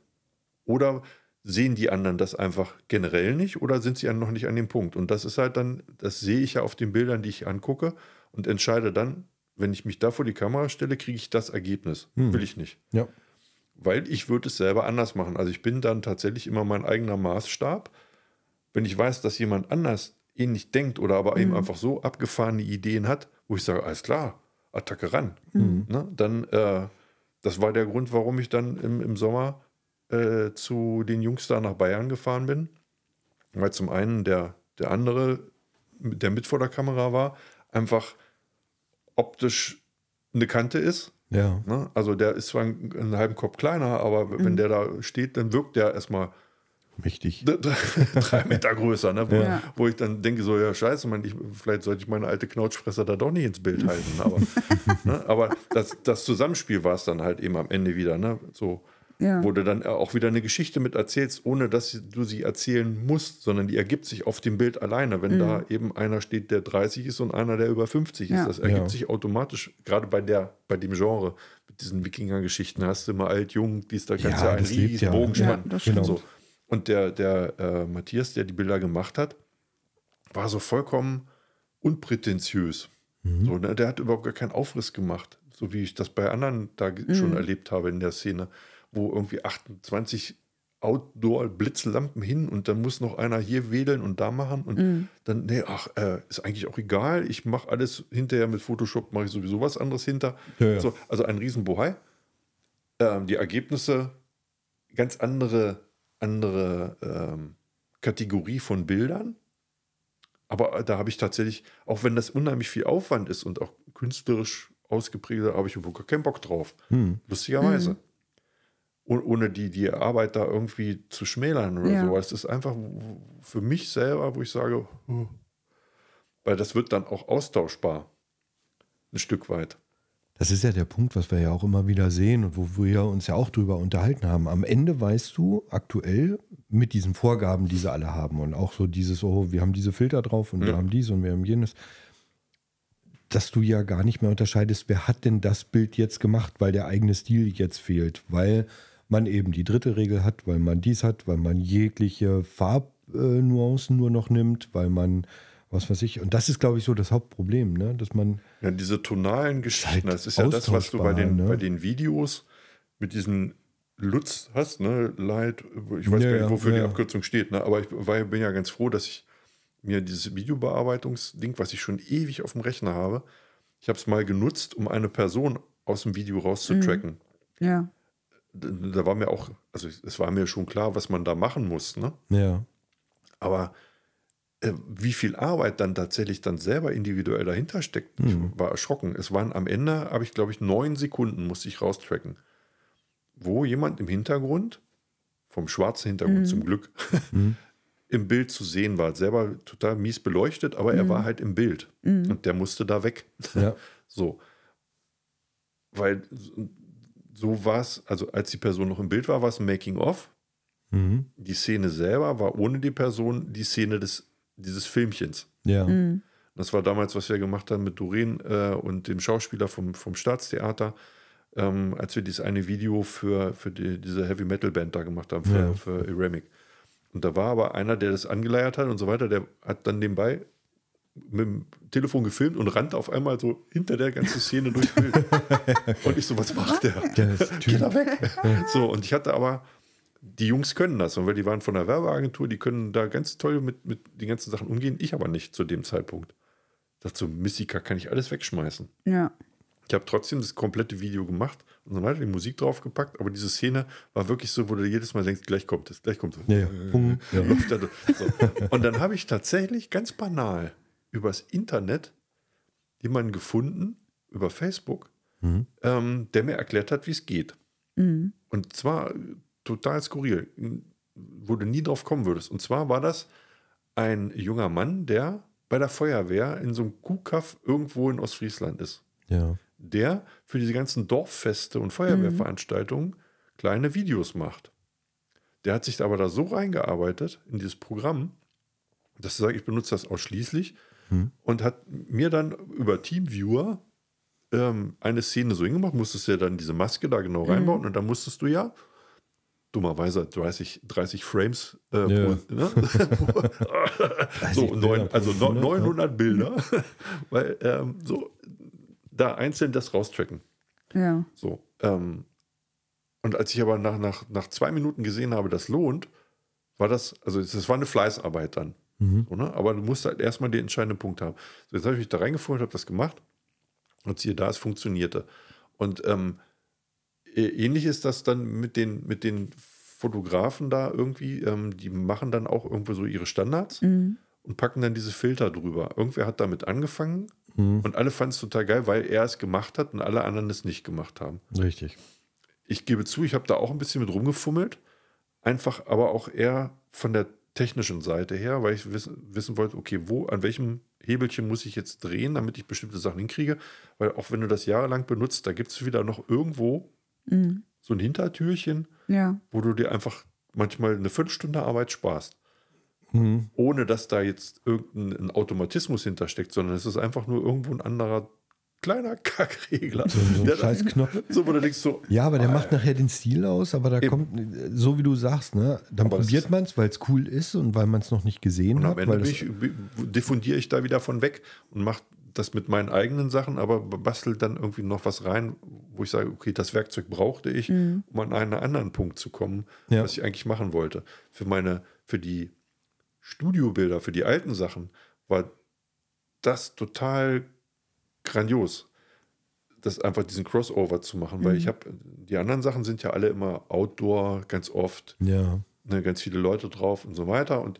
[SPEAKER 1] Oder sehen die anderen das einfach generell nicht oder sind sie ja noch nicht an dem Punkt? Und das ist halt dann, das sehe ich ja auf den Bildern, die ich angucke und entscheide dann, wenn ich mich da vor die Kamera stelle, kriege ich das Ergebnis.
[SPEAKER 2] Hm.
[SPEAKER 1] Will ich nicht.
[SPEAKER 2] Ja.
[SPEAKER 1] Weil ich würde es selber anders machen. Also ich bin dann tatsächlich immer mein eigener Maßstab. Wenn ich weiß, dass jemand anders ähnlich denkt oder aber eben einfach so abgefahrene Ideen hat, wo ich sage, alles klar, Attacke ran. Ne? Dann, äh, das war der Grund, warum ich dann im, im Sommer äh, zu den Jungs da nach Bayern gefahren bin. Weil zum einen der, der andere, der mit vor der Kamera war, einfach optisch eine Kante ist.
[SPEAKER 2] Ja.
[SPEAKER 1] Ne? Also der ist zwar einen, einen halben Kopf kleiner, aber wenn der da steht, dann wirkt der erstmal
[SPEAKER 2] Mächtig.
[SPEAKER 1] drei Meter größer. Ne? Wo,
[SPEAKER 3] Ja.
[SPEAKER 1] wo ich dann denke, so, ja, scheiße, man, ich, vielleicht sollte ich meine alte Knautschfresser da doch nicht ins Bild halten. Aber, ne? aber das, das Zusammenspiel war es dann halt eben am Ende wieder. Ne? So,
[SPEAKER 3] Ja.
[SPEAKER 1] wo du dann auch wieder eine Geschichte mit erzählst, ohne dass du sie erzählen musst, sondern die ergibt sich auf dem Bild alleine. Wenn da eben einer steht, der 30 ist und einer, der über 50 ist,
[SPEAKER 3] Ja.
[SPEAKER 1] das ergibt
[SPEAKER 2] Ja.
[SPEAKER 1] sich automatisch, gerade bei der, bei dem Genre, mit diesen Wikinger-Geschichten, hast du immer alt, jung, dies, da kannst du
[SPEAKER 2] Ja,
[SPEAKER 1] ja einen riesen
[SPEAKER 2] ja.
[SPEAKER 1] Bogen
[SPEAKER 3] Ja,
[SPEAKER 1] spannen.
[SPEAKER 3] das
[SPEAKER 2] stimmt.
[SPEAKER 1] so. Und der, der äh, Matthias, der die Bilder gemacht hat, war so vollkommen unprätentiös. So, ne? Der hat überhaupt gar keinen Aufriss gemacht, so wie ich das bei anderen da ge- schon erlebt habe in der Szene, wo irgendwie 28 Outdoor-Blitzlampen hin und dann muss noch einer hier wedeln und da machen und dann, nee, ach, äh, ist eigentlich auch egal, ich mache alles hinterher mit Photoshop, mache ich sowieso was anderes hinter.
[SPEAKER 2] Ja, ja.
[SPEAKER 1] So, also ein Riesenbohai. Ähm, die Ergebnisse, ganz andere, andere ähm, Kategorie von Bildern. Aber da habe ich tatsächlich, auch wenn das unheimlich viel Aufwand ist und auch künstlerisch ausgeprägt, habe ich überhaupt gar keinen Bock drauf.
[SPEAKER 2] Hm.
[SPEAKER 1] Lustigerweise. Oh- Ohne die, die Arbeit da irgendwie zu schmälern oder
[SPEAKER 3] Ja.
[SPEAKER 1] so. Es ist einfach für mich selber, wo ich sage, weil das wird dann auch austauschbar. Ein Stück weit.
[SPEAKER 2] Das ist ja der Punkt, was wir ja auch immer wieder sehen und wo wir uns ja auch drüber unterhalten haben. Am Ende weißt du aktuell mit diesen Vorgaben, die sie alle haben und auch so dieses, oh, wir haben diese Filter drauf und wir
[SPEAKER 1] Ja.
[SPEAKER 2] haben dies und wir haben jenes, dass du ja gar nicht mehr unterscheidest, wer hat denn das Bild jetzt gemacht, weil der eigene Stil jetzt fehlt, weil man eben die dritte Regel hat, weil man dies hat, weil man jegliche Farbnuancen nur noch nimmt, weil man was weiß ich. Und das ist, glaube ich, so das Hauptproblem, ne? dass man
[SPEAKER 1] Ja, diese tonalen Geschichten,
[SPEAKER 2] halt
[SPEAKER 1] das ist ja das, was du bei den,
[SPEAKER 2] ne?
[SPEAKER 1] bei den Videos mit diesen Lutz hast, ne? Light, ich weiß
[SPEAKER 2] Ja,
[SPEAKER 1] gar nicht, wofür
[SPEAKER 2] ja.
[SPEAKER 1] die Abkürzung steht, ne? aber ich war, bin ja ganz froh, dass ich mir dieses Videobearbeitungsding, was ich schon ewig auf dem Rechner habe, ich habe es mal genutzt, um eine Person aus dem Video rauszutracken.
[SPEAKER 3] Ja.
[SPEAKER 1] Da, war mir auch, also es war mir schon klar, was man da machen muss, ne?
[SPEAKER 2] ja.
[SPEAKER 1] Aber äh, wie viel Arbeit dann tatsächlich dann selber individuell dahinter steckt,
[SPEAKER 2] Mhm.
[SPEAKER 1] ich war erschrocken. Es waren am Ende, habe ich glaube ich, neun Sekunden musste ich raustracken, wo jemand im Hintergrund, vom schwarzen Hintergrund zum Glück,
[SPEAKER 2] Mhm.
[SPEAKER 1] im Bild zu sehen war. Selber total mies beleuchtet, aber er war halt im Bild. Und der musste da weg.
[SPEAKER 2] Ja.
[SPEAKER 1] So. Weil so war es, also als die Person noch im Bild war, war es ein Making-of.
[SPEAKER 2] Mhm.
[SPEAKER 1] Die Szene selber war ohne die Person die Szene des, dieses Filmchens.
[SPEAKER 2] Ja.
[SPEAKER 1] Das war damals, was wir gemacht haben mit Doreen äh, und dem Schauspieler vom, vom Staatstheater, ähm, als wir dieses eine Video für, für die, diese Heavy Metal Band da gemacht haben, für,
[SPEAKER 2] Ja.
[SPEAKER 1] für Eremic. Und da war aber einer, der das angeleiert hat und so weiter, der hat dann nebenbei mit dem Telefon gefilmt und rannte auf einmal so hinter der ganzen Szene durchs Bild. und ich so, was macht der?
[SPEAKER 2] Der ist
[SPEAKER 1] Geh
[SPEAKER 2] Typ.
[SPEAKER 1] da weg. so, und ich hatte aber, die Jungs können das, und weil die waren von der Werbeagentur, die können da ganz toll mit, mit den ganzen Sachen umgehen. Ich aber nicht zu dem Zeitpunkt. Ich dachte so, Missika kann ich alles wegschmeißen.
[SPEAKER 3] Ja.
[SPEAKER 1] Ich habe trotzdem das komplette Video gemacht und so weiter, die Musik draufgepackt, aber diese Szene war wirklich so, wo du jedes Mal denkst, gleich kommt es, gleich kommt es.
[SPEAKER 2] Ja, ja. Ja.
[SPEAKER 1] Läuft da durch. so. Und dann habe ich tatsächlich ganz banal übers Internet jemanden gefunden, über Facebook, ähm, der mir erklärt hat, wie es geht. Und zwar äh, total skurril, wo du nie drauf kommen würdest. Und zwar war das ein junger Mann, der bei der Feuerwehr in so einem Kuhkaff irgendwo in Ostfriesland ist
[SPEAKER 2] ja.
[SPEAKER 1] der für diese ganzen Dorffeste und Feuerwehrveranstaltungen kleine Videos macht. Der hat sich aber da so reingearbeitet in dieses Programm, dass er sagt, ich benutze das ausschließlich und hat mir dann über Teamviewer ähm, eine Szene so hingemacht, musstest du ja dann diese Maske da genau reinbauen und dann musstest du ja dummerweise 30, 30 Frames äh,
[SPEAKER 2] Ja.
[SPEAKER 1] pro, ne? so, neun, also
[SPEAKER 2] Sekunde,
[SPEAKER 1] 900 Bilder, weil ähm, so da einzeln das raustracken.
[SPEAKER 3] Ja.
[SPEAKER 1] So, ähm, und als ich aber nach, nach, nach zwei Minuten gesehen habe, das lohnt, war das, also das war eine Fleißarbeit dann. So, ne? Aber du musst halt erstmal den entscheidenden Punkt haben. So, jetzt habe ich mich da reingefunden, habe das gemacht und siehe da, es funktionierte. Und ähm, äh, ähnlich ist das dann mit den, mit den Fotografen da irgendwie, ähm, die machen dann auch irgendwo so ihre Standards und packen dann diese Filter drüber. Irgendwer hat damit angefangen und alle fanden es total geil, weil er es gemacht hat und alle anderen es nicht gemacht haben
[SPEAKER 2] Richtig.
[SPEAKER 1] ich gebe zu, ich habe da auch ein bisschen mit rumgefummelt. Einfach aber auch eher von der technischen Seite her, weil ich wissen, wissen wollte, okay, wo, an welchem Hebelchen muss ich jetzt drehen, damit ich bestimmte Sachen hinkriege. Weil auch wenn du das jahrelang benutzt, da gibt es wieder noch irgendwo so ein Hintertürchen,
[SPEAKER 3] Ja.
[SPEAKER 1] wo du dir einfach manchmal eine Viertelstunde Arbeit sparst.
[SPEAKER 2] Mhm.
[SPEAKER 1] Ohne dass da jetzt irgendein ein Automatismus hintersteckt, sondern es ist einfach nur irgendwo ein anderer kleiner Kackregler.
[SPEAKER 2] So, so ein
[SPEAKER 1] der
[SPEAKER 2] scheiß Knopf.
[SPEAKER 1] So, wo du denkst so,
[SPEAKER 2] Ja, aber der
[SPEAKER 1] ah,
[SPEAKER 2] macht nachher den Stil aus, aber da
[SPEAKER 1] Eben.
[SPEAKER 2] kommt, so wie du sagst, ne, dann
[SPEAKER 1] Aber
[SPEAKER 2] probiert man es, weil es cool ist und weil man es noch nicht gesehen
[SPEAKER 1] Und am
[SPEAKER 2] hat.
[SPEAKER 1] Ende ich, diffundiere ich da wieder von weg und mache das mit meinen eigenen Sachen, aber bastel dann irgendwie noch was rein, wo ich sage, okay, das Werkzeug brauchte ich, um an einen anderen Punkt zu kommen,
[SPEAKER 2] Ja.
[SPEAKER 1] was ich eigentlich machen wollte. Für meine, für die Studiobilder, für die alten Sachen, war das total grandios, das einfach diesen Crossover zu machen, weil ich habe, die anderen Sachen sind ja alle immer Outdoor, ganz oft
[SPEAKER 2] ja,
[SPEAKER 1] ne, ganz viele Leute drauf und so weiter. Und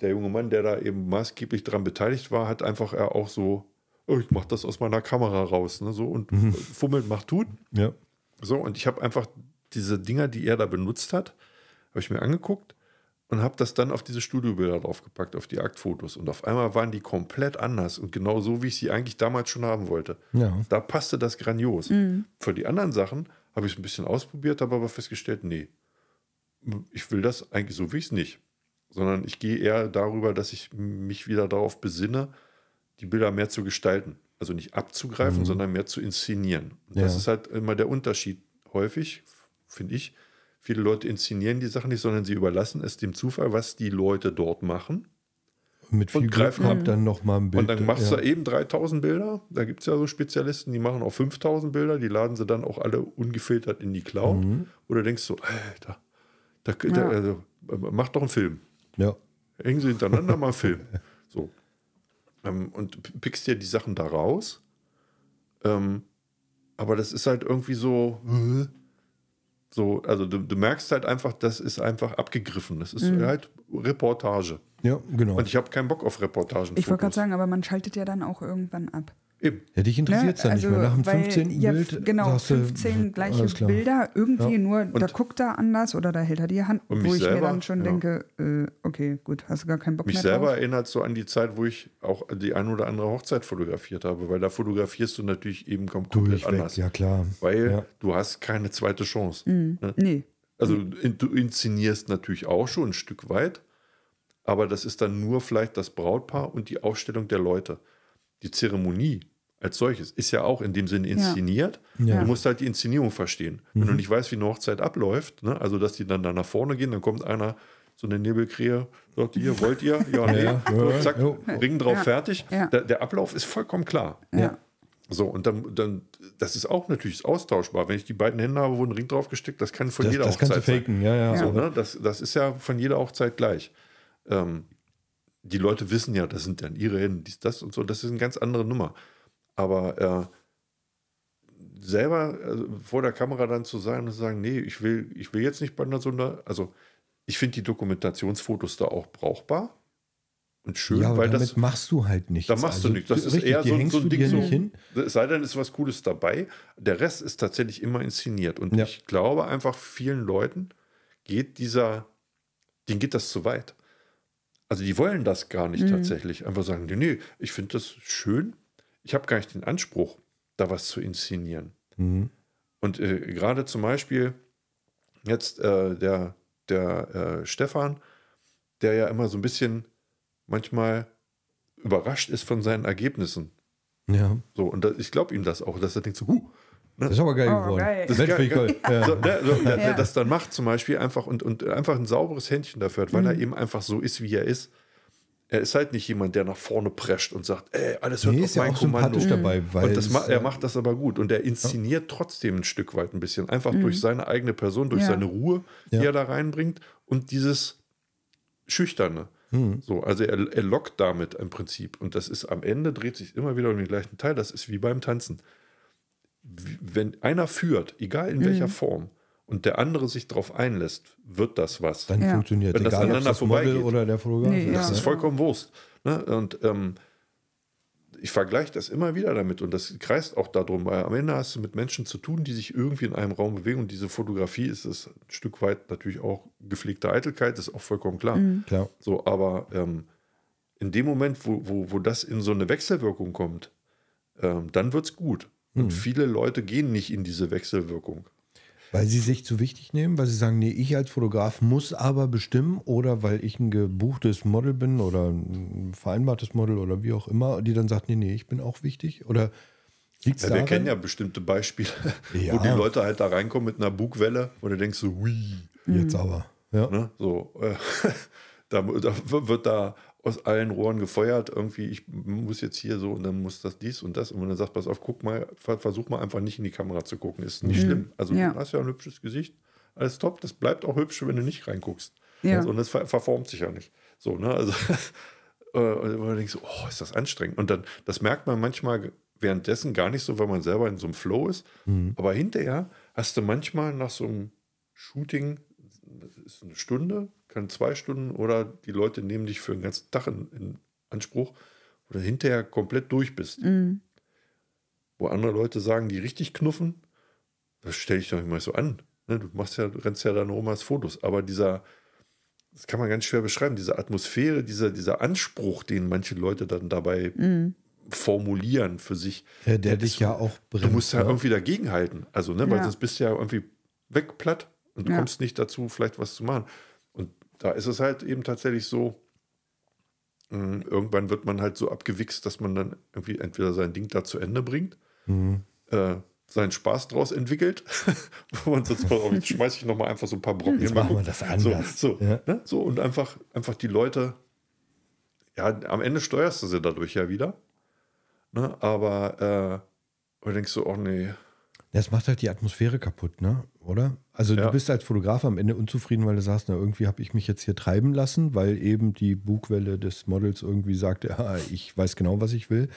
[SPEAKER 1] der junge Mann, der da eben maßgeblich daran beteiligt war, hat einfach er auch so, oh, ich mache das aus meiner Kamera raus, ne, so und fummelt macht tut.
[SPEAKER 2] ja.
[SPEAKER 1] So, und ich habe einfach diese Dinger, die er da benutzt hat, habe ich mir angeguckt und habe das dann auf diese Studiobilder draufgepackt, auf die Aktfotos. Und auf einmal waren die komplett anders und genau so, wie ich sie eigentlich damals schon haben wollte.
[SPEAKER 2] Ja.
[SPEAKER 1] Da passte das grandios. Für die anderen Sachen habe ich es ein bisschen ausprobiert, habe aber festgestellt, nee, ich will das eigentlich so, wie ich es nicht. Sondern ich gehe eher darüber, dass ich mich wieder darauf besinne, die Bilder mehr zu gestalten. Also nicht abzugreifen, sondern mehr zu inszenieren. Und Das
[SPEAKER 2] Ja.
[SPEAKER 1] ist halt immer der Unterschied häufig, finde ich. Viele Leute inszenieren die Sachen nicht, sondern sie überlassen es dem Zufall, was die Leute dort machen.
[SPEAKER 2] Mit viel
[SPEAKER 1] Und greifen-
[SPEAKER 2] kommt dann noch mal ein Bild.
[SPEAKER 1] Und dann machst
[SPEAKER 2] ja.
[SPEAKER 1] du eben 3000 Bilder. Da gibt es ja so Spezialisten, die machen auch 5000 Bilder. Die laden sie dann auch alle ungefiltert in die Cloud.
[SPEAKER 2] Mhm.
[SPEAKER 1] Oder denkst du, Alter, da, da, also, mach doch einen Film.
[SPEAKER 2] Ja,
[SPEAKER 1] Hängen sie hintereinander mal einen Film. So. Ähm, und pickst dir die Sachen da raus. Ähm, aber das ist halt irgendwie so. äh, So, also du, du merkst halt einfach, das ist einfach abgegriffen. Das ist halt Reportage.
[SPEAKER 2] ja, genau.
[SPEAKER 1] Und ich habe keinen Bock auf Reportagen.
[SPEAKER 3] Ich wollte gerade sagen, aber man schaltet ja dann auch irgendwann ab.
[SPEAKER 1] Eben.
[SPEAKER 2] Ja, dich interessiert es
[SPEAKER 3] Ne?
[SPEAKER 2] dann nicht mehr. Nach dem
[SPEAKER 3] weil-
[SPEAKER 2] 15.
[SPEAKER 3] ja,
[SPEAKER 2] Bild.
[SPEAKER 3] Genau,
[SPEAKER 2] sagst du,
[SPEAKER 3] 15 gleiche. Bilder, irgendwie
[SPEAKER 2] Ja.
[SPEAKER 3] nur, da guckt er anders oder da hält er die Hand,
[SPEAKER 1] Und
[SPEAKER 3] wo
[SPEAKER 1] mich
[SPEAKER 3] ich mir
[SPEAKER 1] selber,
[SPEAKER 3] dann schon
[SPEAKER 1] ja.
[SPEAKER 3] denke, äh, okay, gut, hast du gar keinen Bock
[SPEAKER 1] Mich
[SPEAKER 3] mehr
[SPEAKER 1] selber
[SPEAKER 3] drauf.
[SPEAKER 1] erinnert so an die Zeit, wo ich auch die ein oder andere Hochzeit fotografiert habe, weil da fotografierst du natürlich eben kom komplett
[SPEAKER 2] Durchweg,
[SPEAKER 1] anders.
[SPEAKER 2] ja klar.
[SPEAKER 1] Weil
[SPEAKER 2] Ja.
[SPEAKER 1] du hast keine zweite Chance.
[SPEAKER 3] Mhm. Nee,
[SPEAKER 1] Also in, du inszenierst natürlich auch schon ein Stück weit, aber das ist dann nur vielleicht das Brautpaar und die Aufstellung der Leute. Die Zeremonie als solches ist ja auch in dem Sinne inszeniert.
[SPEAKER 2] Ja.
[SPEAKER 1] Du musst halt die Inszenierung verstehen. Wenn du nicht weißt, wie eine Hochzeit abläuft, ne? also dass die dann da nach vorne gehen, dann kommt einer, so eine Nebelkrähe, sagt ihr, wollt ihr? Ja, nee.
[SPEAKER 2] Ja, ja,
[SPEAKER 1] zack. Ring drauf,
[SPEAKER 3] Ja.
[SPEAKER 1] fertig.
[SPEAKER 3] Ja.
[SPEAKER 1] Der, der Ablauf ist vollkommen klar.
[SPEAKER 3] ja.
[SPEAKER 1] So, und dann, dann, das ist auch natürlich austauschbar. Wenn ich die beiden Hände habe, wo ein Ring drauf gesteckt, das kann von
[SPEAKER 2] Das,
[SPEAKER 1] jeder
[SPEAKER 2] das kannst du
[SPEAKER 1] Hochzeit sein.
[SPEAKER 2] faken, ja, ja.
[SPEAKER 1] So, ne? das, das ist ja von jeder Hochzeit gleich. Ähm, die Leute wissen ja, das sind dann ihre Hände, dies, das und so. Das ist eine ganz andere Nummer. Aber äh, selber also vor der Kamera dann zu sein und zu sagen, nee, ich will, ich will jetzt nicht bei einer Sonder. Also ich finde die Dokumentationsfotos da auch brauchbar und schön,
[SPEAKER 2] ja, aber
[SPEAKER 1] weil
[SPEAKER 2] damit
[SPEAKER 1] das
[SPEAKER 2] machst du halt nichts.
[SPEAKER 1] da machst du nichts. Das ist
[SPEAKER 2] richtig,
[SPEAKER 1] eher
[SPEAKER 2] die
[SPEAKER 1] so, so ein Ding so.
[SPEAKER 2] nicht hin.
[SPEAKER 1] Es sei denn, es ist was Cooles dabei. Der Rest ist tatsächlich immer inszeniert. Und
[SPEAKER 2] Ja.
[SPEAKER 1] ich glaube einfach, vielen Leuten geht dieser, denen geht das zu weit. Also die wollen das gar nicht tatsächlich. Einfach sagen, nee, nee, ich finde das schön. Ich habe gar nicht den Anspruch, da was zu inszenieren.
[SPEAKER 2] Mhm.
[SPEAKER 1] Und äh, gerade zum Beispiel jetzt äh, der, der äh, Stefan, der ja immer so ein bisschen manchmal überrascht ist von seinen Ergebnissen.
[SPEAKER 2] Ja,
[SPEAKER 1] So, und da, ich glaube ihm das auch, dass er denkt so, huh,
[SPEAKER 2] das ist aber geil
[SPEAKER 3] Oh,
[SPEAKER 2] geworden.
[SPEAKER 3] geil.
[SPEAKER 2] Das
[SPEAKER 1] Das
[SPEAKER 2] ist
[SPEAKER 1] geil,
[SPEAKER 2] Mensch, Ja.
[SPEAKER 1] so, ne, so, der, der
[SPEAKER 3] Ja.
[SPEAKER 1] das dann macht zum Beispiel einfach und, und einfach ein sauberes Händchen dafür hat, weil
[SPEAKER 2] Mhm.
[SPEAKER 1] er eben einfach so ist, wie er ist. Er ist halt nicht jemand, der nach vorne prescht und sagt, ey, alles hört
[SPEAKER 2] Nee,
[SPEAKER 1] auf
[SPEAKER 2] ist ja
[SPEAKER 1] mein
[SPEAKER 2] auch
[SPEAKER 1] Kommando.
[SPEAKER 2] sympathisch dabei, weil
[SPEAKER 1] und das ma er macht das aber gut und er inszeniert trotzdem ein Stück weit ein bisschen, einfach durch seine eigene Person, durch
[SPEAKER 3] Ja.
[SPEAKER 1] seine Ruhe, die
[SPEAKER 2] Ja.
[SPEAKER 1] er da reinbringt und dieses Schüchterne.
[SPEAKER 2] Hm.
[SPEAKER 1] So, also er, er lockt damit im Prinzip. Und das ist am Ende dreht sich immer wieder um den gleichen Teil. Das ist wie beim Tanzen. Wenn einer führt, egal in welcher Form, und der andere sich darauf einlässt, wird das was.
[SPEAKER 2] Dann
[SPEAKER 3] Ja.
[SPEAKER 2] funktioniert
[SPEAKER 1] Wenn das
[SPEAKER 2] Egal, ob
[SPEAKER 1] aneinander
[SPEAKER 2] das Model
[SPEAKER 1] vorbeigeht.
[SPEAKER 2] oder der Fotograf
[SPEAKER 3] Nee,
[SPEAKER 2] ist.
[SPEAKER 1] Das
[SPEAKER 3] Ja.
[SPEAKER 1] ist vollkommen Wurst. Ne? Und ähm, ich vergleiche das immer wieder damit und das kreist auch darum, weil am Ende hast du mit Menschen zu tun, die sich irgendwie in einem Raum bewegen und diese Fotografie ist es ein Stück weit natürlich auch gepflegte Eitelkeit, ist auch vollkommen klar.
[SPEAKER 2] Klar.
[SPEAKER 1] So, aber ähm, in dem Moment, wo, wo, wo das in so eine Wechselwirkung kommt, ähm, dann wird es gut. Und viele Leute gehen nicht in diese Wechselwirkung.
[SPEAKER 2] Weil sie sich zu wichtig nehmen, weil sie sagen, nee, ich als Fotograf muss aber bestimmen oder weil ich ein gebuchtes Model bin oder ein vereinbartes Model oder wie auch immer, die dann sagt, nee, nee, ich bin auch wichtig oder
[SPEAKER 1] Ja, wir kennen ja bestimmte Beispiele,
[SPEAKER 2] Ja.
[SPEAKER 1] wo die Leute halt da reinkommen mit einer Bugwelle und du denkst so, hui,
[SPEAKER 2] Jetzt aber. Ja.
[SPEAKER 1] ne? so, äh, da, da wird da aus allen Rohren gefeuert, irgendwie, ich muss jetzt hier so und dann muss das dies und das und wenn du sagst, pass auf, guck mal, ver- versuch mal einfach nicht in die Kamera zu gucken, ist nicht schlimm. Also
[SPEAKER 3] Ja.
[SPEAKER 1] du hast ja ein hübsches Gesicht, alles top, das bleibt auch hübsch, wenn du nicht reinguckst.
[SPEAKER 3] Ja.
[SPEAKER 1] Also, und das ver verformt sich ja nicht. So, ne, also äh, und so, oh, ist das anstrengend. Und dann, das merkt man manchmal währenddessen gar nicht so, weil man selber in so einem Flow ist. Aber hinterher hast du manchmal nach so einem Shooting, das ist eine Stunde, kann zwei Stunden oder die Leute nehmen dich für den ganzen Tag in, in Anspruch, wo du hinterher komplett durch bist. Wo andere Leute sagen, die richtig knuffen, das stelle ich doch nicht mal so an. Ne, Du machst ja, rennst ja dann rum als Fotos. Aber dieser, das kann man ganz schwer beschreiben, diese Atmosphäre, dieser, dieser Anspruch, den manche Leute dann dabei formulieren für sich.
[SPEAKER 2] Ja, der dich ja auch
[SPEAKER 1] Du
[SPEAKER 2] bremst.
[SPEAKER 1] musst ja
[SPEAKER 2] ne?
[SPEAKER 1] irgendwie dagegenhalten. Also, ne, weil
[SPEAKER 3] Ja.
[SPEAKER 1] sonst bist du ja irgendwie wegplatt und du
[SPEAKER 3] Ja.
[SPEAKER 1] kommst nicht dazu, vielleicht was zu machen. Da ist es halt eben tatsächlich so, mh, irgendwann wird man halt so abgewichst, dass man dann irgendwie entweder sein Ding da zu Ende bringt,
[SPEAKER 2] Mhm.
[SPEAKER 1] äh, seinen Spaß draus entwickelt, wo man sonst mal, oh, jetzt schmeiße ich nochmal einfach so ein paar Brocken
[SPEAKER 2] Jetzt machen wir das anders.
[SPEAKER 1] So, so,
[SPEAKER 2] Ja.
[SPEAKER 1] ne? so und einfach, einfach die Leute, ja, am Ende steuerst du sie dadurch ja wieder. Ne? Aber äh, du denkst so, oh nee,
[SPEAKER 2] Das macht halt die Atmosphäre kaputt, ne? Oder? Also
[SPEAKER 1] Ja.
[SPEAKER 2] du bist als Fotograf am Ende unzufrieden, weil du sagst, na, irgendwie habe ich mich jetzt hier treiben lassen, weil eben die Bugwelle des Models irgendwie sagt, ja, ich weiß genau, was ich will.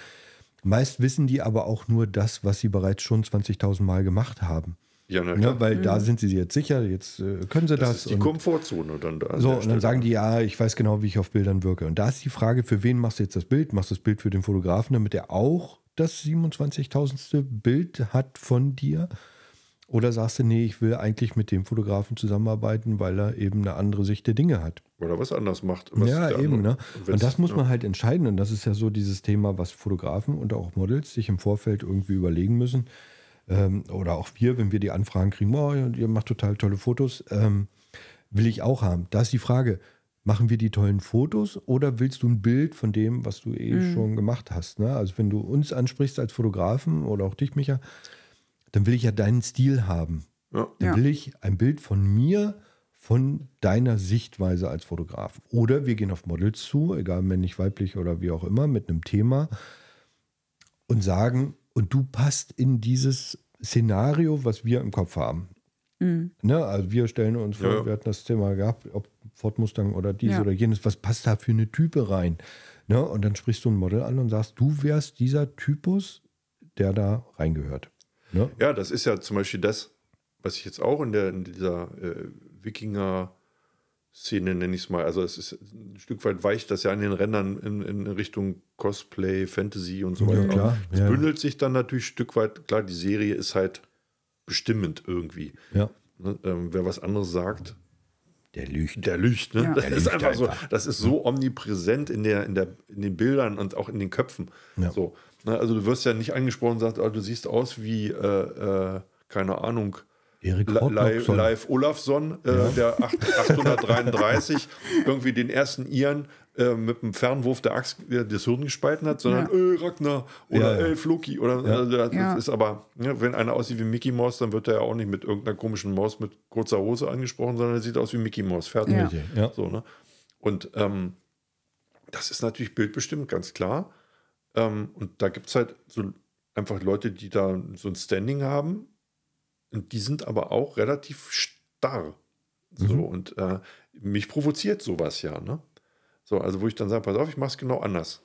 [SPEAKER 2] Meist wissen die aber auch nur das, was sie bereits schon 20.000 Mal gemacht haben.
[SPEAKER 1] ja, na klar.
[SPEAKER 2] Ne? Weil da sind sie jetzt sicher, jetzt äh, können sie das.
[SPEAKER 1] das ist die
[SPEAKER 2] und-
[SPEAKER 1] Komfortzone dann da.
[SPEAKER 2] so, und
[SPEAKER 1] Stelle.
[SPEAKER 2] dann sagen die, ja, ich weiß genau, wie ich auf Bildern wirke. Und da ist die Frage, für wen machst du jetzt das Bild? Machst du das Bild für den Fotografen, damit er auch das 27.000. Bild hat von dir? Oder sagst du, nee, ich will eigentlich mit dem Fotografen zusammenarbeiten, weil er eben eine andere Sicht der Dinge hat?
[SPEAKER 1] Oder was anders macht. Was
[SPEAKER 2] ja, eben. Ne? Und das muss
[SPEAKER 1] ja.
[SPEAKER 2] man halt entscheiden. Und das ist ja so dieses Thema, was Fotografen und auch Models sich im Vorfeld irgendwie überlegen müssen. Ähm, oder auch wir, wenn wir die Anfragen kriegen, oh, ihr macht total tolle Fotos, ähm, will ich auch haben. Da ist die Frage, machen wir die tollen Fotos oder willst du ein Bild von dem, was du eh schon gemacht hast? Ne? Also wenn du uns ansprichst als Fotografen oder auch dich, Micha, dann will ich ja deinen Stil haben.
[SPEAKER 1] Ja.
[SPEAKER 2] Dann
[SPEAKER 3] Ja.
[SPEAKER 2] will ich ein Bild von mir, von deiner Sichtweise als Fotograf. Oder wir gehen auf Models zu, egal männlich, weiblich oder wie auch immer, mit einem Thema und sagen, und du passt in dieses Szenario, was wir im Kopf haben. Ne? Also wir stellen uns vor,
[SPEAKER 1] Ja.
[SPEAKER 2] wir hatten das Thema gehabt, ob Ford Mustang oder dies
[SPEAKER 3] Ja.
[SPEAKER 2] oder jenes, was passt da für eine Type rein? Ne? Und dann sprichst du ein Model an und sagst, du wärst dieser Typus, der da reingehört. Ne?
[SPEAKER 1] Ja, das ist ja zum Beispiel das, was ich jetzt auch in, der, in dieser äh, Wikinger-Szene nenne ich es mal. Also es ist ein Stück weit weicht das ja an den Rändern in, in Richtung Cosplay, Fantasy und so
[SPEAKER 2] Ja,
[SPEAKER 1] weiter.
[SPEAKER 2] klar,
[SPEAKER 1] aus. Es
[SPEAKER 2] ja.
[SPEAKER 1] bündelt sich dann natürlich ein Stück weit, klar, die Serie ist halt bestimmend irgendwie.
[SPEAKER 2] Ja.
[SPEAKER 1] Ne? Ähm, wer was anderes sagt,
[SPEAKER 2] Der lügt.
[SPEAKER 1] der lügt. Ne?
[SPEAKER 3] Ja.
[SPEAKER 1] Das
[SPEAKER 2] Der
[SPEAKER 1] ist
[SPEAKER 2] lügt
[SPEAKER 1] einfach so,
[SPEAKER 2] einfach.
[SPEAKER 1] das ist so omnipräsent in, der, in, der, in den Bildern und auch in den Köpfen.
[SPEAKER 2] Ja.
[SPEAKER 1] So, ne? Also du wirst ja nicht angesprochen und sagst, oh, du siehst aus wie, äh, äh, keine Ahnung,
[SPEAKER 2] Erik
[SPEAKER 1] Li- Li-
[SPEAKER 2] Rottlockson.
[SPEAKER 1] Live Olafsson, äh, der acht- 833 irgendwie den ersten Iren äh, mit dem Fernwurf der Axt äh, das Hirn gespalten hat, sondern
[SPEAKER 3] Ja.
[SPEAKER 1] äh, Ragnar oder
[SPEAKER 2] Ja, ja.
[SPEAKER 1] äh, Floki oder äh, das
[SPEAKER 3] Ja.
[SPEAKER 1] ist aber, wenn einer aussieht wie Mickey Mouse, dann wird er ja auch nicht mit irgendeiner komischen Maus mit kurzer Hose angesprochen, sondern er sieht aus wie Mickey Mouse. Fertig.
[SPEAKER 3] Ja.
[SPEAKER 1] So, ne? Und ähm, das ist natürlich bildbestimmt, ganz klar. Ähm, und da gibt es halt so einfach Leute, die da so ein Standing haben. Und die sind aber auch relativ starr. So,
[SPEAKER 2] Mhm.
[SPEAKER 1] und äh, mich provoziert sowas ja, ne? So, also wo ich dann sage, pass auf, ich mache es genau anders.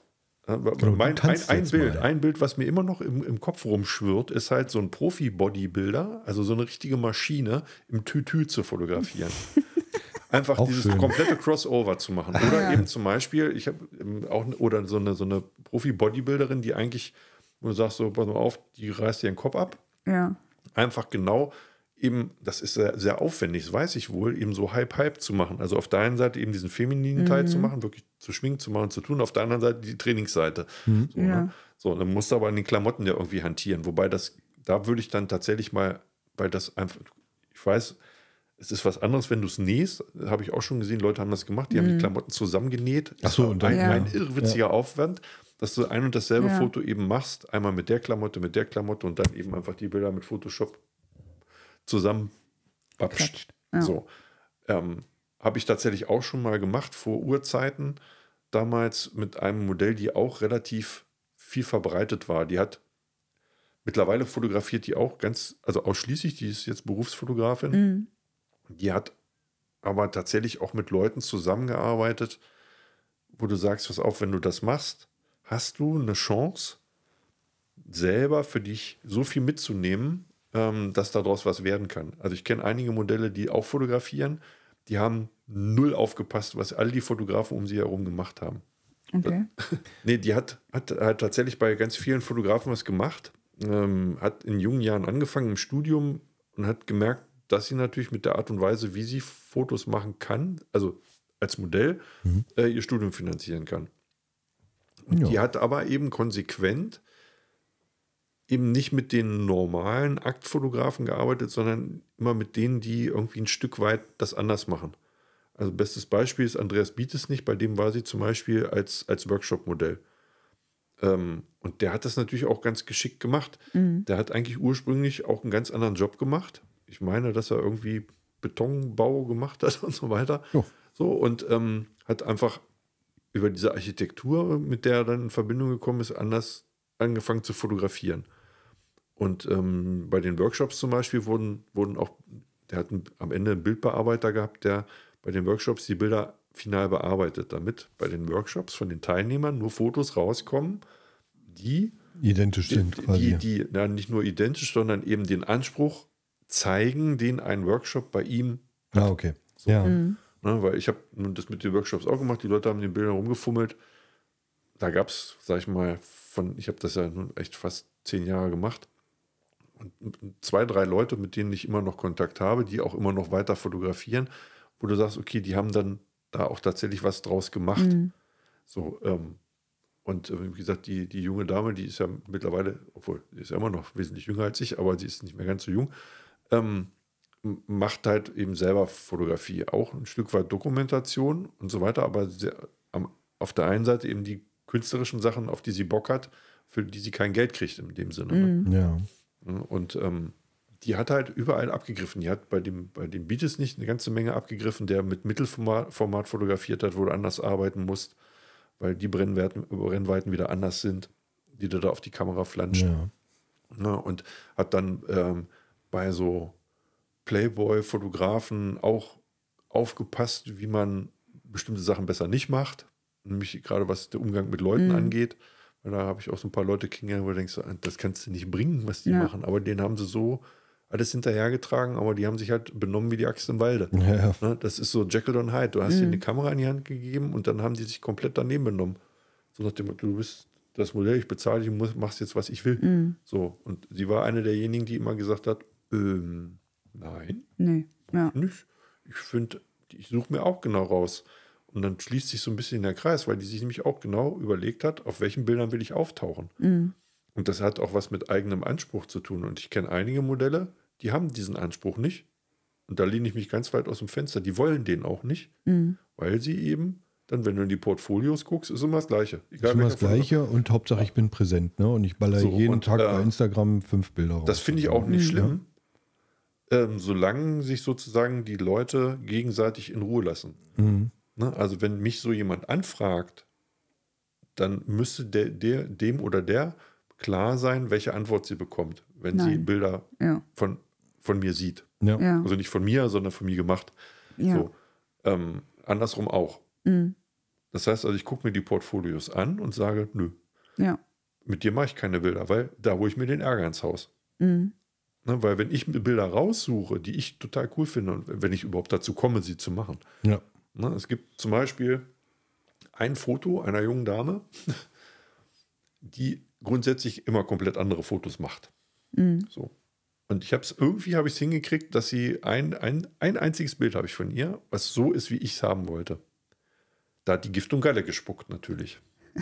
[SPEAKER 2] Genau,
[SPEAKER 1] mein, ein, ein Bild,
[SPEAKER 2] mal.
[SPEAKER 1] ein Bild, was mir immer noch im, im Kopf rumschwirrt, ist halt so ein Profi-Bodybuilder, also so eine richtige Maschine im Tütü zu fotografieren. Einfach
[SPEAKER 2] Auch
[SPEAKER 1] dieses
[SPEAKER 2] schön.
[SPEAKER 1] komplette Crossover zu machen. Oder
[SPEAKER 3] Ja.
[SPEAKER 1] eben zum Beispiel, ich habe auch oder so eine, so eine Profi-Bodybuilderin, die eigentlich, wo du sagst, so, pass mal auf, die reißt dir den Kopf ab.
[SPEAKER 3] Ja.
[SPEAKER 1] Einfach genau eben, das ist sehr, sehr aufwendig, das weiß ich wohl, eben so Hype-Hype zu machen. Also auf der einen Seite eben diesen femininen Teil zu machen, wirklich zu schminken, zu machen, zu tun, auf der anderen Seite die Trainingsseite. So,
[SPEAKER 3] Ja.
[SPEAKER 1] ne? so, dann musst du aber an den Klamotten ja irgendwie hantieren. Wobei das, da würde ich dann tatsächlich mal, weil das einfach, ich weiß, es ist was anderes, wenn du es nähst. Habe ich auch schon gesehen, Leute haben das gemacht, die haben die Klamotten zusammengenäht.
[SPEAKER 2] Ach so, und dann-
[SPEAKER 1] ein,
[SPEAKER 3] Ja.
[SPEAKER 1] ein irrwitziger Aufwand, dass du ein und dasselbe
[SPEAKER 3] Ja.
[SPEAKER 1] Foto eben machst, einmal mit der Klamotte, mit der Klamotte und dann eben einfach die Bilder mit Photoshop zusammen
[SPEAKER 3] Klatscht. Ja.
[SPEAKER 1] So. Ähm, Habe ich tatsächlich auch schon mal gemacht vor Urzeiten, damals mit einem Modell, die auch relativ viel verbreitet war. Die hat mittlerweile fotografiert die auch ganz, also ausschließlich, die ist jetzt Berufsfotografin.
[SPEAKER 3] Mhm.
[SPEAKER 1] Die hat aber tatsächlich auch mit Leuten zusammengearbeitet, wo du sagst, pass auf, wenn du das machst, hast du eine Chance, selber für dich so viel mitzunehmen, ähm, dass daraus was werden kann. Also ich kenne einige Modelle, die auch fotografieren, die haben null aufgepasst, was all die Fotografen um sie herum gemacht haben.
[SPEAKER 3] Okay.
[SPEAKER 1] Nee, die hat, hat, hat tatsächlich bei ganz vielen Fotografen was gemacht. Ähm, hat in jungen Jahren angefangen im Studium und hat gemerkt, dass sie natürlich mit der Art und Weise, wie sie Fotos machen kann, also als Modell, äh, ihr Studium finanzieren kann. Und
[SPEAKER 2] Ja.
[SPEAKER 1] die hat aber eben konsequent eben nicht mit den normalen Aktfotografen gearbeitet, sondern immer mit denen, die irgendwie ein Stück weit das anders machen. Also bestes Beispiel ist Andreas Bietes nicht, bei dem war sie zum Beispiel als, als Workshop-Modell. Ähm, und der hat das natürlich auch ganz geschickt gemacht. Der hat eigentlich ursprünglich auch einen ganz anderen Job gemacht. Ich meine, dass er irgendwie Betonbau gemacht hat und so weiter.
[SPEAKER 2] Ja.
[SPEAKER 1] So, und ähm, hat einfach über diese Architektur, mit der er dann in Verbindung gekommen ist, anders angefangen zu fotografieren. Und ähm, bei den Workshops zum Beispiel wurden, wurden auch, der hat einen, am Ende einen Bildbearbeiter gehabt, der bei den Workshops die Bilder final bearbeitet, damit bei den Workshops von den Teilnehmern nur Fotos rauskommen, die,
[SPEAKER 2] Identisch sind
[SPEAKER 1] die,
[SPEAKER 2] quasi.
[SPEAKER 1] die, die na, nicht nur identisch, sondern eben den Anspruch zeigen, den ein Workshop bei ihm
[SPEAKER 2] ah, okay. Ja.
[SPEAKER 1] Ne, weil ich habe das mit den Workshops auch gemacht, die Leute haben den Bildern rumgefummelt. da gab es, sag ich mal, von, ich habe das ja nun echt fast zehn Jahre gemacht. Und zwei, drei Leute, mit denen ich immer noch Kontakt habe, die auch immer noch weiter fotografieren, wo du sagst, okay, die haben dann da auch tatsächlich was draus gemacht.
[SPEAKER 3] Mhm.
[SPEAKER 1] So, ähm, und äh, wie gesagt, die, die junge Dame, die ist ja mittlerweile, obwohl, die ist ja immer noch wesentlich jünger als ich, aber sie ist nicht mehr ganz so jung, ähm, macht halt eben selber Fotografie, auch ein Stück weit Dokumentation und so weiter, aber sehr, am, auf der einen Seite eben die künstlerischen Sachen, auf die sie Bock hat, für die sie kein Geld kriegt in dem Sinne. Ne?
[SPEAKER 2] Ja.
[SPEAKER 1] Ja, Und ähm, die hat halt überall abgegriffen. Die hat bei dem, bei dem Beatis nicht eine ganze Menge abgegriffen, der mit Mittelformat Format fotografiert hat, wo du anders arbeiten musst, weil die Brennweiten, Brennweiten wieder anders sind, die du da auf die Kamera flanscht.
[SPEAKER 2] ja.
[SPEAKER 1] Ne, und hat dann ähm, bei so Playboy-Fotografen auch aufgepasst, wie man bestimmte Sachen besser nicht macht. Nämlich gerade was der Umgang mit Leuten
[SPEAKER 3] Mhm.
[SPEAKER 1] angeht. Weil da habe ich auch so ein paar Leute kennengelernt, wo du denkst, so, das kannst du nicht bringen, was die
[SPEAKER 3] Ja.
[SPEAKER 1] machen. Aber denen haben sie so alles hinterhergetragen, aber die haben sich halt benommen wie die Axt im Walde.
[SPEAKER 2] Ja.
[SPEAKER 1] Ne, das ist so Jekyll und Hyde. Du hast ihnen
[SPEAKER 3] Mhm.
[SPEAKER 1] eine Kamera in die Hand gegeben und dann haben die sich komplett daneben benommen. So nach dem Motto, du bist das Modell, ich bezahle dich, und muss- machst jetzt, was ich will.
[SPEAKER 3] Mhm.
[SPEAKER 1] So, und sie war eine derjenigen, die immer gesagt hat, ähm, nein,
[SPEAKER 3] Nee. Ja.
[SPEAKER 1] nicht. Ich finde, ich suche mir auch genau raus. Und dann schließt sich so ein bisschen der Kreis, weil die sich nämlich auch genau überlegt hat, auf welchen Bildern will ich auftauchen.
[SPEAKER 3] Mhm.
[SPEAKER 1] Und das hat auch was mit eigenem Anspruch zu tun. Und ich kenne einige Modelle, die haben diesen Anspruch nicht. Und da lehne ich mich ganz weit aus dem Fenster. Die wollen den auch nicht,
[SPEAKER 3] Mhm.
[SPEAKER 1] weil sie eben, dann, wenn du in die Portfolios guckst, ist immer das Gleiche.
[SPEAKER 2] Ist immer das Gleiche und Hauptsache ich bin präsent, ne? Und ich baller
[SPEAKER 1] So,
[SPEAKER 2] jeden
[SPEAKER 1] und,
[SPEAKER 2] Tag
[SPEAKER 1] äh,
[SPEAKER 2] bei Instagram fünf Bilder raus.
[SPEAKER 1] Das finde ich auch nicht
[SPEAKER 3] Mhm.
[SPEAKER 1] schlimm, ähm, solange sich sozusagen die Leute gegenseitig in Ruhe lassen.
[SPEAKER 2] Mhm.
[SPEAKER 1] Ne? Also wenn mich so jemand anfragt, dann müsste der, der, dem oder der klar sein, welche Antwort sie bekommt, wenn sie
[SPEAKER 3] Nein.
[SPEAKER 1] Bilder
[SPEAKER 3] Ja.
[SPEAKER 1] von, von mir sieht.
[SPEAKER 2] Ja.
[SPEAKER 3] Ja.
[SPEAKER 1] Also nicht von mir, sondern von mir gemacht.
[SPEAKER 3] Ja.
[SPEAKER 1] So. Ähm, andersrum auch.
[SPEAKER 3] Mhm.
[SPEAKER 1] Das heißt also, ich gucke mir die Portfolios an und sage, nö,
[SPEAKER 3] Ja.
[SPEAKER 1] mit dir mache ich keine Bilder, weil da hole ich mir den Ärger ins Haus.
[SPEAKER 3] Mhm.
[SPEAKER 1] Ne, weil wenn ich mir Bilder raussuche, die ich total cool finde und wenn ich überhaupt dazu komme, sie zu machen.
[SPEAKER 2] Ja.
[SPEAKER 1] Ne, es gibt zum Beispiel ein Foto einer jungen Dame, die grundsätzlich immer komplett andere Fotos macht.
[SPEAKER 3] Mhm.
[SPEAKER 1] So. Und ich habe es irgendwie habe ich es hingekriegt, dass sie ein, ein, ein einziges Bild habe ich von ihr, was so ist, wie ich es haben wollte. Da hat die Gift und Galle gespuckt natürlich.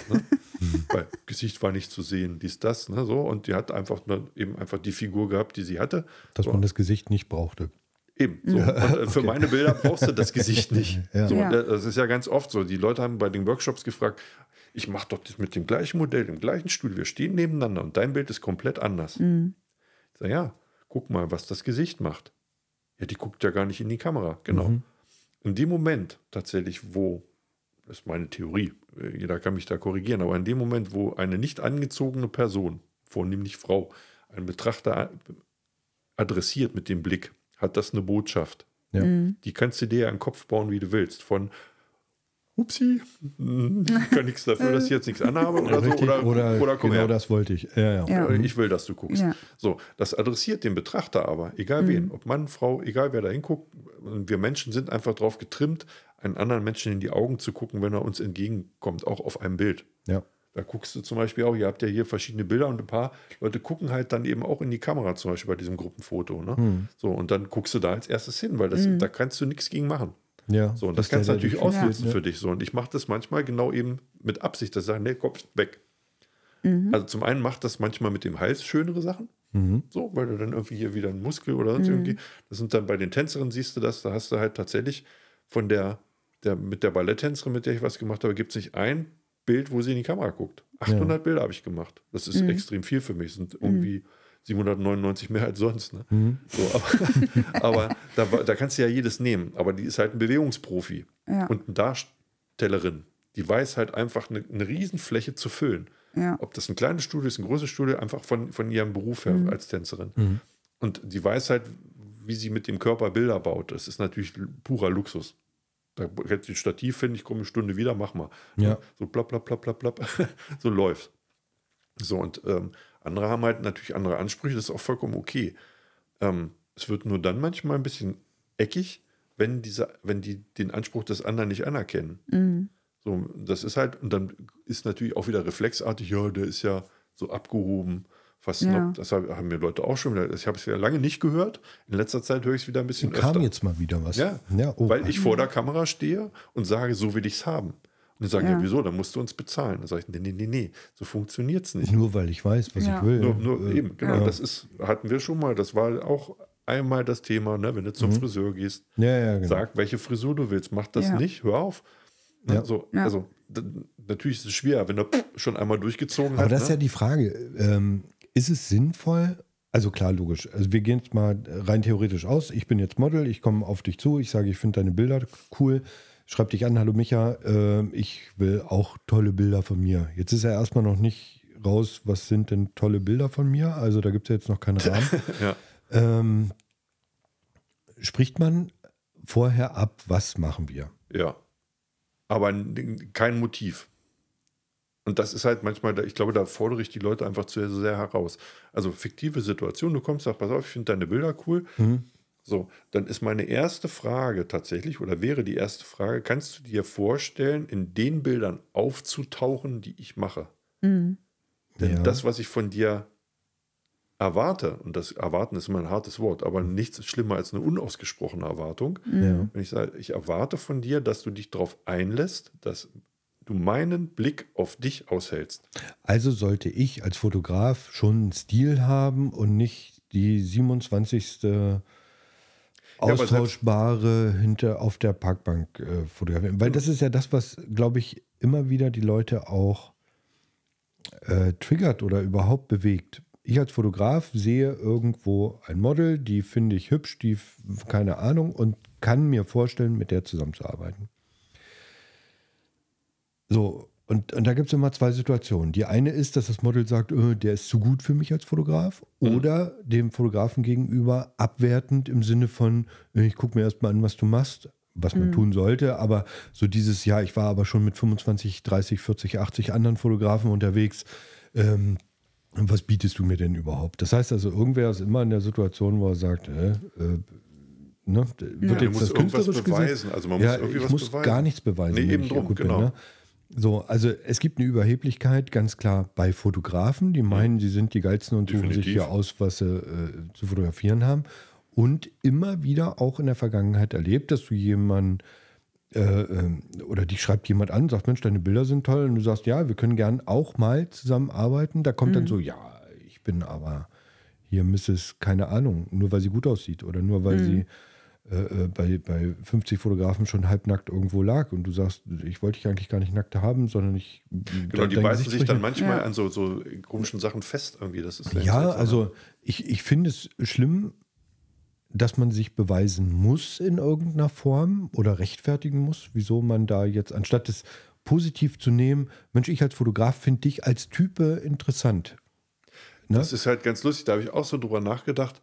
[SPEAKER 1] Ne? Weil Gesicht war nicht zu sehen, dies, das, ne, so. Und die hat einfach nur eben einfach die Figur gehabt, die sie hatte.
[SPEAKER 2] Dass
[SPEAKER 1] so.
[SPEAKER 2] man das Gesicht nicht brauchte.
[SPEAKER 1] Eben. So. Und äh, für meine Bilder brauchst du das Gesicht nicht.
[SPEAKER 2] Ja.
[SPEAKER 1] So,
[SPEAKER 3] Ja.
[SPEAKER 1] Das ist ja ganz oft so. Die Leute haben bei den Workshops gefragt, ich mache doch das mit dem gleichen Modell, dem gleichen Stuhl. Wir stehen nebeneinander und dein Bild ist komplett anders.
[SPEAKER 3] Mhm.
[SPEAKER 1] Ich sage, ja, guck mal, was das Gesicht macht. Ja, die guckt ja gar nicht in die Kamera. Genau.
[SPEAKER 2] Mhm.
[SPEAKER 1] In dem Moment tatsächlich, wo, das ist meine Theorie, äh, jeder kann mich da korrigieren, aber in dem Moment, wo eine nicht angezogene Person, vornehmlich Frau, einen Betrachter adressiert mit dem Blick, hat das eine Botschaft.
[SPEAKER 2] Ja.
[SPEAKER 3] Mhm.
[SPEAKER 1] Die kannst du dir ja in den Kopf bauen, wie du willst. Von Upsi, ich kann nichts dafür, dass ich jetzt nichts anhabe oder so.
[SPEAKER 2] Richtig,
[SPEAKER 1] Oder,
[SPEAKER 2] oder,
[SPEAKER 1] oder, komm
[SPEAKER 2] genau
[SPEAKER 1] her.
[SPEAKER 2] das wollte ich. Ja, ja.
[SPEAKER 3] Ja.
[SPEAKER 1] Oder Ich will, dass du guckst.
[SPEAKER 3] Ja.
[SPEAKER 1] So, das adressiert den Betrachter aber, egal
[SPEAKER 3] Mhm.
[SPEAKER 1] wen, ob Mann, Frau, egal wer da hinguckt. Wir Menschen sind einfach darauf getrimmt, einen anderen Menschen in die Augen zu gucken, wenn er uns entgegenkommt, auch auf einem Bild.
[SPEAKER 2] ja.
[SPEAKER 1] Da guckst du zum Beispiel auch, ihr habt ja hier verschiedene Bilder und ein paar Leute gucken halt dann eben auch in die Kamera, zum Beispiel bei diesem Gruppenfoto. Ne?
[SPEAKER 2] Hm.
[SPEAKER 1] So, und dann guckst du da als erstes hin, weil das,
[SPEAKER 3] Mhm.
[SPEAKER 1] da kannst du nichts gegen machen.
[SPEAKER 2] ja.
[SPEAKER 1] So, und
[SPEAKER 2] Dass
[SPEAKER 1] das kannst du natürlich ausnutzen
[SPEAKER 2] ja.
[SPEAKER 1] für dich. So, und ich mache das manchmal genau eben mit Absicht, dass ich sage, nee, Kopf weg.
[SPEAKER 3] Mhm.
[SPEAKER 1] Also zum einen macht das manchmal mit dem Hals schönere Sachen.
[SPEAKER 2] Mhm.
[SPEAKER 1] So, weil du dann irgendwie hier wieder einen Muskel oder sonst irgendwie. Das sind dann bei den Tänzerinnen, siehst du das, da hast du halt tatsächlich von der, der mit der Balletttänzerin, mit der ich was gemacht habe, gibt es nicht ein Bild, wo sie in die Kamera guckt. 800 Bilder habe ich gemacht. Das ist extrem viel für mich. Das sind irgendwie 799 mehr als sonst. Ne?
[SPEAKER 2] Mhm.
[SPEAKER 1] So, aber aber da, da kannst du ja jedes nehmen. Aber die ist halt ein Bewegungsprofi
[SPEAKER 3] Ja.
[SPEAKER 1] und eine Darstellerin. Die weiß halt einfach eine, eine Riesenfläche zu füllen.
[SPEAKER 3] Ja.
[SPEAKER 1] Ob das ein kleines Studio ist, ein großes Studio, einfach von, von ihrem Beruf her
[SPEAKER 3] Mhm.
[SPEAKER 1] als Tänzerin.
[SPEAKER 2] Mhm.
[SPEAKER 1] Und sie weiß halt, wie sie mit dem Körper Bilder baut. Das ist natürlich purer Luxus. Da hätte ich Stativ hin, ich komme eine Stunde wieder, mach mal.
[SPEAKER 2] Ja.
[SPEAKER 1] So plapp, plapp, plapp, plapp, plapp. so läuft. So, und ähm, andere haben halt natürlich andere Ansprüche, das ist auch vollkommen okay. Ähm, es wird nur dann manchmal ein bisschen eckig, wenn, diese, wenn die den Anspruch des anderen nicht anerkennen.
[SPEAKER 3] Mhm.
[SPEAKER 1] So, So, das ist halt, und dann ist natürlich auch wieder reflexartig, ja, der ist ja so abgehoben, fast
[SPEAKER 3] Ja.
[SPEAKER 1] noch, das haben mir Leute auch schon wieder, ich habe es ja lange nicht gehört. In letzter Zeit höre ich es wieder ein bisschen
[SPEAKER 2] Kam
[SPEAKER 1] öfter.
[SPEAKER 2] jetzt mal wieder was.
[SPEAKER 1] Ja,
[SPEAKER 2] ja oh,
[SPEAKER 1] weil ich vor der Kamera stehe und sage, so will ich es haben. Und dann sagen, ja.
[SPEAKER 3] Ja.
[SPEAKER 1] wieso, dann musst du uns bezahlen. Dann sage ich, nee, nee, nee, nee, so funktioniert es nicht.
[SPEAKER 2] Nur weil ich weiß, was
[SPEAKER 3] Ja.
[SPEAKER 2] ich will.
[SPEAKER 1] Nur, nur
[SPEAKER 2] Äh,
[SPEAKER 1] eben, genau,
[SPEAKER 3] ja.
[SPEAKER 1] das ist, hatten wir schon mal, das war auch einmal das Thema, ne, wenn du zum Friseur gehst,
[SPEAKER 2] Ja, ja, genau.
[SPEAKER 1] sag, welche Frisur du willst, mach das
[SPEAKER 3] Ja.
[SPEAKER 1] nicht, hör auf. Ne,
[SPEAKER 2] Ja.
[SPEAKER 1] So,
[SPEAKER 3] Ja.
[SPEAKER 1] Also, d- natürlich ist es schwer, wenn er schon einmal durchgezogen
[SPEAKER 2] Aber
[SPEAKER 1] hat.
[SPEAKER 2] das ist ja
[SPEAKER 1] ne?
[SPEAKER 2] die Frage. Ähm, ist es sinnvoll? Also klar, logisch. Also wir gehen jetzt mal rein theoretisch aus. Ich bin jetzt Model, ich komme auf dich zu, ich sage, ich finde deine Bilder cool. Schreib dich an, hallo Micha, äh, ich will auch tolle Bilder von mir. Jetzt ist ja erstmal noch nicht raus, was sind denn tolle Bilder von mir. Also da gibt es ja jetzt noch keinen Rahmen.
[SPEAKER 1] Ja.
[SPEAKER 2] ähm, spricht man vorher ab, was machen wir?
[SPEAKER 1] Ja. Aber kein Motiv. Und das ist halt manchmal, da- ich glaube, da fordere ich die Leute einfach zu sehr heraus. Also fiktive Situation, du kommst, sagst, pass auf, ich finde deine Bilder cool. So, dann ist meine erste Frage tatsächlich, oder wäre die erste Frage, kannst du dir vorstellen, in den Bildern aufzutauchen, die ich mache? Denn
[SPEAKER 2] Ja.
[SPEAKER 1] das, was ich von dir erwarte, und das Erwarten ist immer ein hartes Wort, aber nichts ist schlimmer als eine unausgesprochene Erwartung.
[SPEAKER 2] Ja.
[SPEAKER 1] Wenn ich sage, ich erwarte von dir, dass du dich darauf einlässt, dass du meinen Blick auf dich aushältst.
[SPEAKER 2] Also sollte ich als Fotograf schon einen Stil haben und nicht die 27.
[SPEAKER 1] aber selbst-
[SPEAKER 2] austauschbare hinter auf der Parkbank äh, fotografieren. Weil das ist ja das, was, glaube ich, immer wieder die Leute auch äh, triggert oder überhaupt bewegt. Ich als Fotograf sehe irgendwo ein Model, die finde ich hübsch, die keine Ahnung und kann mir vorstellen, mit der zusammenzuarbeiten. So, und, und da gibt es immer zwei Situationen. Die eine ist, dass das Model sagt, äh, der ist zu gut für mich als Fotograf. Oder dem Fotografen gegenüber abwertend im Sinne von, äh, ich gucke mir erstmal an, was du machst, was man tun sollte. Aber so dieses, ja, ich war aber schon mit 25, 30, 40, 80 anderen Fotografen unterwegs. Ähm, was bietest du mir denn überhaupt? Das heißt also, irgendwer ist immer in der Situation, wo er sagt, äh, äh, ne, wird
[SPEAKER 1] Du
[SPEAKER 2] jetzt das
[SPEAKER 1] irgendwas beweisen.
[SPEAKER 2] gesehen?
[SPEAKER 1] Also man
[SPEAKER 2] ja,
[SPEAKER 1] muss irgendwie
[SPEAKER 2] ich
[SPEAKER 1] was
[SPEAKER 2] muss
[SPEAKER 1] beweisen.
[SPEAKER 2] gar nichts beweisen.
[SPEAKER 1] Nee, eben drum,
[SPEAKER 2] gut
[SPEAKER 1] genau.
[SPEAKER 2] ne? So, also es gibt eine Überheblichkeit, ganz klar, bei Fotografen, die meinen, sie sind die geilsten und suchen sich hier aus, was sie äh, zu fotografieren haben. Und immer wieder auch in der Vergangenheit erlebt, dass du jemanden äh, ähm, oder dich schreibt jemand an, sagt, Mensch, deine Bilder sind toll und du sagst, ja, wir können gern auch mal zusammenarbeiten. Da kommt dann so, ja, ich bin aber hier Mrs. keine Ahnung, nur weil sie gut aussieht oder nur weil sie äh, bei, bei 50 Fotografen schon halbnackt irgendwo lag und du sagst, ich wollte dich eigentlich gar nicht nackt haben, sondern ich
[SPEAKER 1] Genau, die beißen sich dann manchmal
[SPEAKER 3] Ja.
[SPEAKER 1] an so, so komischen Sachen fest irgendwie. Das ist
[SPEAKER 2] ja, also ich, ich finde es schlimm, dass man sich beweisen muss in irgendeiner Form oder rechtfertigen muss, wieso man da jetzt, anstatt es positiv zu nehmen, Mensch, ich als Fotograf finde dich als Type interessant. Ne?
[SPEAKER 1] Das ist halt ganz lustig, da habe ich auch so drüber nachgedacht.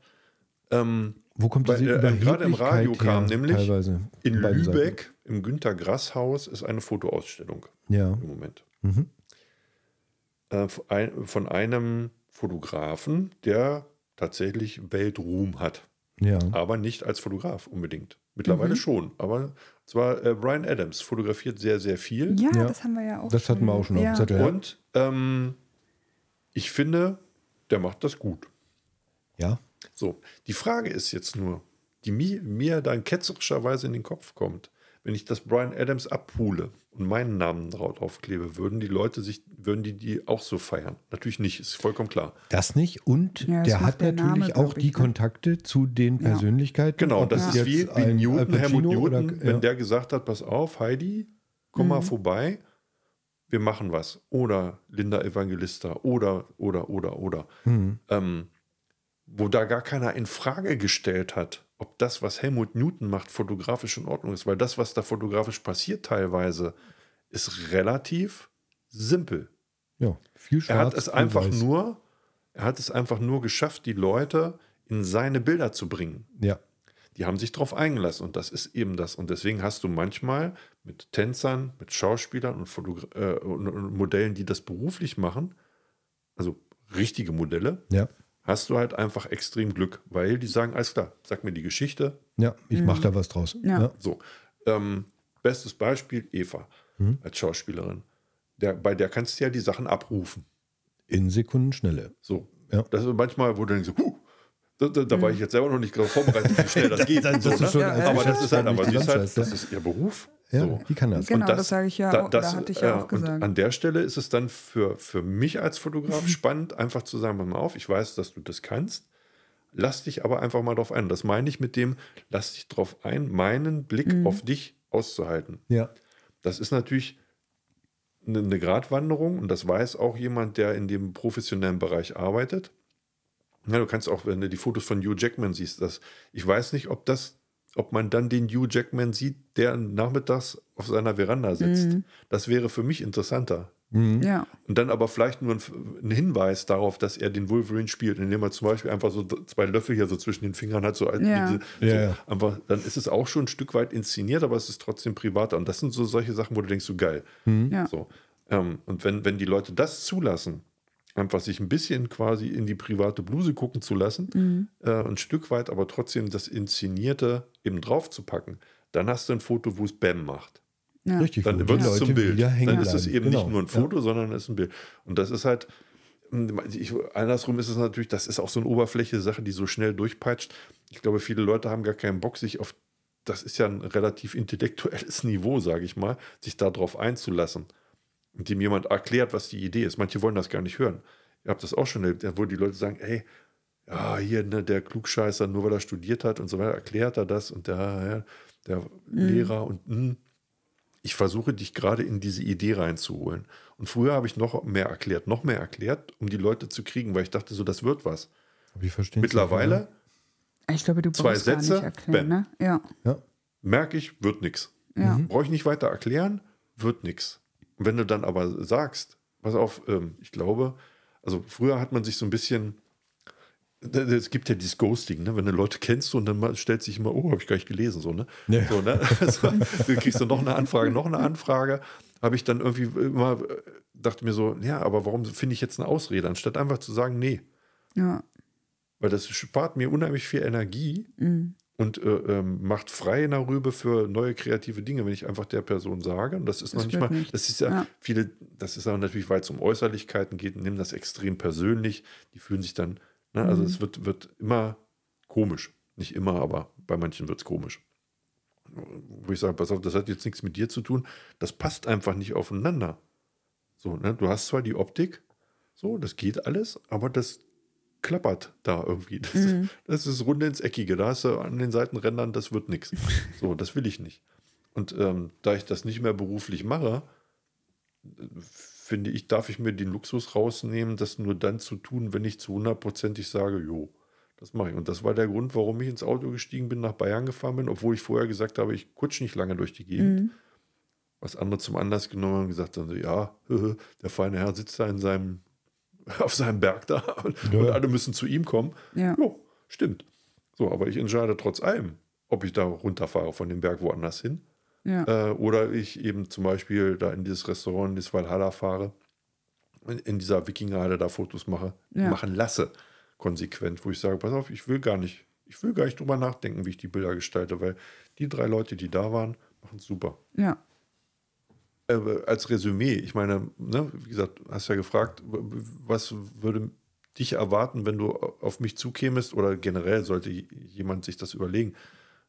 [SPEAKER 1] Ähm,
[SPEAKER 2] Wo kommt
[SPEAKER 1] Weil,
[SPEAKER 2] diese
[SPEAKER 1] äh, gerade im Radio kam nämlich
[SPEAKER 2] teilweise
[SPEAKER 1] in
[SPEAKER 2] beiden Seiten?
[SPEAKER 1] Lübeck im Günter Grass Haus ist eine Fotoausstellung
[SPEAKER 2] Ja.
[SPEAKER 1] im Moment.
[SPEAKER 2] Mhm.
[SPEAKER 1] Äh, von ein- von einem Fotografen, der tatsächlich Weltruhm hat.
[SPEAKER 2] Ja.
[SPEAKER 1] Aber nicht als Fotograf unbedingt. Mittlerweile schon. Aber zwar äh, Brian Adams fotografiert sehr, sehr viel.
[SPEAKER 3] Ja,
[SPEAKER 2] Ja.
[SPEAKER 3] das haben wir ja auch.
[SPEAKER 2] Das hatten wir auch schon auf
[SPEAKER 3] ja.
[SPEAKER 2] Ja.
[SPEAKER 1] Und ähm, ich finde, der macht das gut.
[SPEAKER 2] ja.
[SPEAKER 1] So, die Frage ist jetzt nur, die mir, mir dann ketzerischerweise in den Kopf kommt, wenn ich das Brian Adams abpule und meinen Namen drau- draufklebe, würden die Leute sich, würden die die auch so feiern? Natürlich nicht, ist vollkommen klar.
[SPEAKER 2] Das nicht. Und
[SPEAKER 3] Ja, das
[SPEAKER 2] der hat
[SPEAKER 3] der
[SPEAKER 2] natürlich
[SPEAKER 3] Name,
[SPEAKER 2] auch die
[SPEAKER 3] ich, ne?
[SPEAKER 2] Kontakte zu den
[SPEAKER 3] Ja.
[SPEAKER 2] Persönlichkeiten.
[SPEAKER 1] Genau, das
[SPEAKER 2] es
[SPEAKER 1] ist wie, wie Newton, Helmut Newton,
[SPEAKER 2] oder-
[SPEAKER 1] wenn
[SPEAKER 2] ja.
[SPEAKER 1] der gesagt hat, pass auf, Heidi, komm mal vorbei, wir machen was. Oder Linda Evangelista oder, oder, oder, oder.
[SPEAKER 2] Hm.
[SPEAKER 1] ähm, wo da gar keiner in Frage gestellt hat, ob das, was Helmut Newton macht, fotografisch in Ordnung ist, weil das, was da fotografisch passiert teilweise, ist relativ simpel.
[SPEAKER 2] Ja, viel
[SPEAKER 1] Er hat
[SPEAKER 2] Schwarz,
[SPEAKER 1] es einfach
[SPEAKER 2] Weiß.
[SPEAKER 1] nur, er hat es einfach nur geschafft, die Leute in seine Bilder zu bringen.
[SPEAKER 2] Ja.
[SPEAKER 1] Die haben sich darauf eingelassen und das ist eben das. Und deswegen hast du manchmal mit Tänzern, mit Schauspielern und, Fotogra äh, und Modellen, die das beruflich machen, also richtige Modelle,
[SPEAKER 2] Ja.
[SPEAKER 1] Hast du halt einfach extrem Glück, weil die sagen, alles klar, sag mir die Geschichte.
[SPEAKER 2] Ja, ich mache da was draus.
[SPEAKER 3] Ja.
[SPEAKER 2] Ja.
[SPEAKER 1] So, ähm, bestes Beispiel, Eva. als Schauspielerin. Der, bei der kannst du ja die Sachen abrufen.
[SPEAKER 2] In Sekundenschnelle.
[SPEAKER 1] So.
[SPEAKER 2] Ja.
[SPEAKER 1] Das ist manchmal, wo du denkst, huh, da, da, da war ich jetzt selber noch nicht drauf vorbereitet, wie schnell das geht.
[SPEAKER 2] Das
[SPEAKER 1] so,
[SPEAKER 2] ist
[SPEAKER 1] ne?
[SPEAKER 2] schon
[SPEAKER 3] Ja,
[SPEAKER 1] aber das ist halt, aber sie ist halt, das ist ihr Beruf.
[SPEAKER 2] Ja,
[SPEAKER 1] so.
[SPEAKER 2] die kann das.
[SPEAKER 3] Genau,
[SPEAKER 1] Und
[SPEAKER 3] das, sage ich ja
[SPEAKER 1] da-
[SPEAKER 3] auch,
[SPEAKER 1] das-
[SPEAKER 3] da hatte ich ja, auch
[SPEAKER 1] und
[SPEAKER 3] gesagt.
[SPEAKER 1] An der Stelle ist es dann für, für mich als Fotograf spannend, einfach zu sagen, pass mal auf, ich weiß, dass du das kannst. Lass dich aber einfach mal drauf ein. Das meine ich mit dem, lass dich drauf ein, meinen Blick
[SPEAKER 3] Mhm.
[SPEAKER 1] auf dich auszuhalten.
[SPEAKER 2] Ja.
[SPEAKER 1] Das ist natürlich eine, eine Gratwanderung und das weiß auch jemand, der in dem professionellen Bereich arbeitet. Ja, du kannst auch, wenn du die Fotos von Hugh Jackman siehst, das, ich weiß nicht, ob das, ob man dann den Hugh Jackman sieht, der nachmittags auf seiner Veranda sitzt.
[SPEAKER 3] Mhm.
[SPEAKER 1] Das wäre für mich interessanter.
[SPEAKER 3] ja,
[SPEAKER 1] Und dann aber vielleicht nur ein, ein Hinweis darauf, dass er den Wolverine spielt, indem er zum Beispiel einfach so zwei Löffel hier so zwischen den Fingern hat, so,
[SPEAKER 3] Ja.
[SPEAKER 1] diese, so
[SPEAKER 2] Ja,
[SPEAKER 1] einfach, dann ist es auch schon ein Stück weit inszeniert, aber es ist trotzdem privater. Und das sind so solche Sachen, wo du denkst, so geil.
[SPEAKER 3] ja.
[SPEAKER 1] So. Ähm, und wenn, wenn die Leute das zulassen, einfach sich ein bisschen quasi in die private Bluse gucken zu lassen,
[SPEAKER 3] Mhm.
[SPEAKER 1] äh, ein Stück weit aber trotzdem das Inszenierte eben drauf zu packen, dann hast du ein Foto, wo es Bäm macht.
[SPEAKER 3] ja.
[SPEAKER 2] Richtig.
[SPEAKER 1] Dann wird es zum Bild. Dann ist es
[SPEAKER 2] bleiben.
[SPEAKER 1] eben
[SPEAKER 2] Genau.
[SPEAKER 1] nicht nur ein Foto, sondern es ist ein Bild. Und das ist halt, ich, andersrum ist es natürlich, das ist auch so eine Oberfläche Sache, die so schnell durchpeitscht. Ich glaube, viele Leute haben gar keinen Bock, sich auf, das ist ja ein relativ intellektuelles Niveau, sage ich mal, sich darauf einzulassen. Und dem jemand erklärt, was die Idee ist. Manche wollen das gar nicht hören. Ihr habt das auch schon erlebt, wo die Leute sagen, ey, ja, hier ne, der Klugscheißer, nur weil er studiert hat und so weiter, erklärt er das und der, der Lehrer und mh, ich versuche dich gerade in diese Idee reinzuholen. Und früher habe ich noch mehr erklärt, noch mehr erklärt, um die Leute zu kriegen, weil ich dachte so, das wird was.
[SPEAKER 2] Aber ich verstehe
[SPEAKER 1] Mittlerweile
[SPEAKER 3] Ich glaube, du
[SPEAKER 1] Zwei
[SPEAKER 3] brauchst gar
[SPEAKER 1] Sätze,
[SPEAKER 3] nicht erklären, ne? Ja,
[SPEAKER 2] Ja.
[SPEAKER 1] merke ich, wird nichts.
[SPEAKER 3] ja.
[SPEAKER 1] Brauche ich nicht weiter erklären, wird nichts. Und wenn du dann aber sagst, pass auf, ähm, ich glaube, also früher hat man sich so ein bisschen, es gibt ja dieses Ghosting, ne? wenn du Leute kennst und dann stellt sich immer, oh, habe ich gar nicht gelesen, so, ne?
[SPEAKER 2] Ja.
[SPEAKER 1] So, ne? Also, du kriegst dann noch eine Anfrage, noch eine Anfrage, habe ich dann irgendwie immer, äh, dachte mir so, ja, aber warum finde ich jetzt eine Ausrede, anstatt einfach zu sagen, nee,
[SPEAKER 3] ja.
[SPEAKER 1] weil das spart mir unheimlich viel Energie und äh, ähm, macht frei in der Rübe für neue kreative Dinge, wenn ich einfach der Person sage. Und das ist
[SPEAKER 3] Das
[SPEAKER 1] noch nicht mal,
[SPEAKER 3] nichts.
[SPEAKER 1] das ist ja,
[SPEAKER 3] Ja.
[SPEAKER 1] viele, das ist aber natürlich, weil es um Äußerlichkeiten geht, nehmen das extrem persönlich. Die fühlen sich dann, ne, also
[SPEAKER 3] Mhm.
[SPEAKER 1] es wird, wird immer komisch. Nicht immer, aber bei manchen wird es komisch. Wo ich sage, pass auf, das hat jetzt nichts mit dir zu tun. Das passt einfach nicht aufeinander. So, ne? Du hast zwar die Optik, so, das geht alles, aber das klappert da irgendwie. Das,
[SPEAKER 3] Mhm.
[SPEAKER 1] das ist runde ins Eckige. Da hast du an den Seitenrändern, das wird nichts. So, das will ich nicht. Und ähm, da ich das nicht mehr beruflich mache, äh, finde ich, darf ich mir den Luxus rausnehmen, das nur dann zu tun, wenn ich zu hundertprozentig sage, jo, das mache ich. Und das war der Grund, warum ich ins Auto gestiegen bin, nach Bayern gefahren bin, obwohl ich vorher gesagt habe, ich kutsche nicht lange durch die Gegend.
[SPEAKER 3] Mhm.
[SPEAKER 1] Was andere zum Anlass genommen haben gesagt haben, so, ja, der feine Herr sitzt da in seinem, auf seinem Berg da und,
[SPEAKER 2] Ja.
[SPEAKER 1] und alle müssen zu ihm kommen.
[SPEAKER 3] Ja.
[SPEAKER 1] Jo, stimmt. So, aber ich entscheide trotz allem, ob ich da runterfahre von dem Berg woanders hin
[SPEAKER 3] ja.
[SPEAKER 1] äh, oder ich eben zum Beispiel da in dieses Restaurant, in das Valhalla fahre, in, in dieser Wikingerhalle da Fotos mache,
[SPEAKER 3] Ja.
[SPEAKER 1] machen lasse, konsequent, wo ich sage, pass auf, ich will gar nicht, ich will gar nicht drüber nachdenken, wie ich die Bilder gestalte, weil die drei Leute, die da waren, machen es super.
[SPEAKER 3] ja.
[SPEAKER 1] Äh, als Resümee, ich meine, ne, wie gesagt, hast ja gefragt, was würde dich erwarten, wenn du auf mich zukämest oder generell sollte jemand sich das überlegen.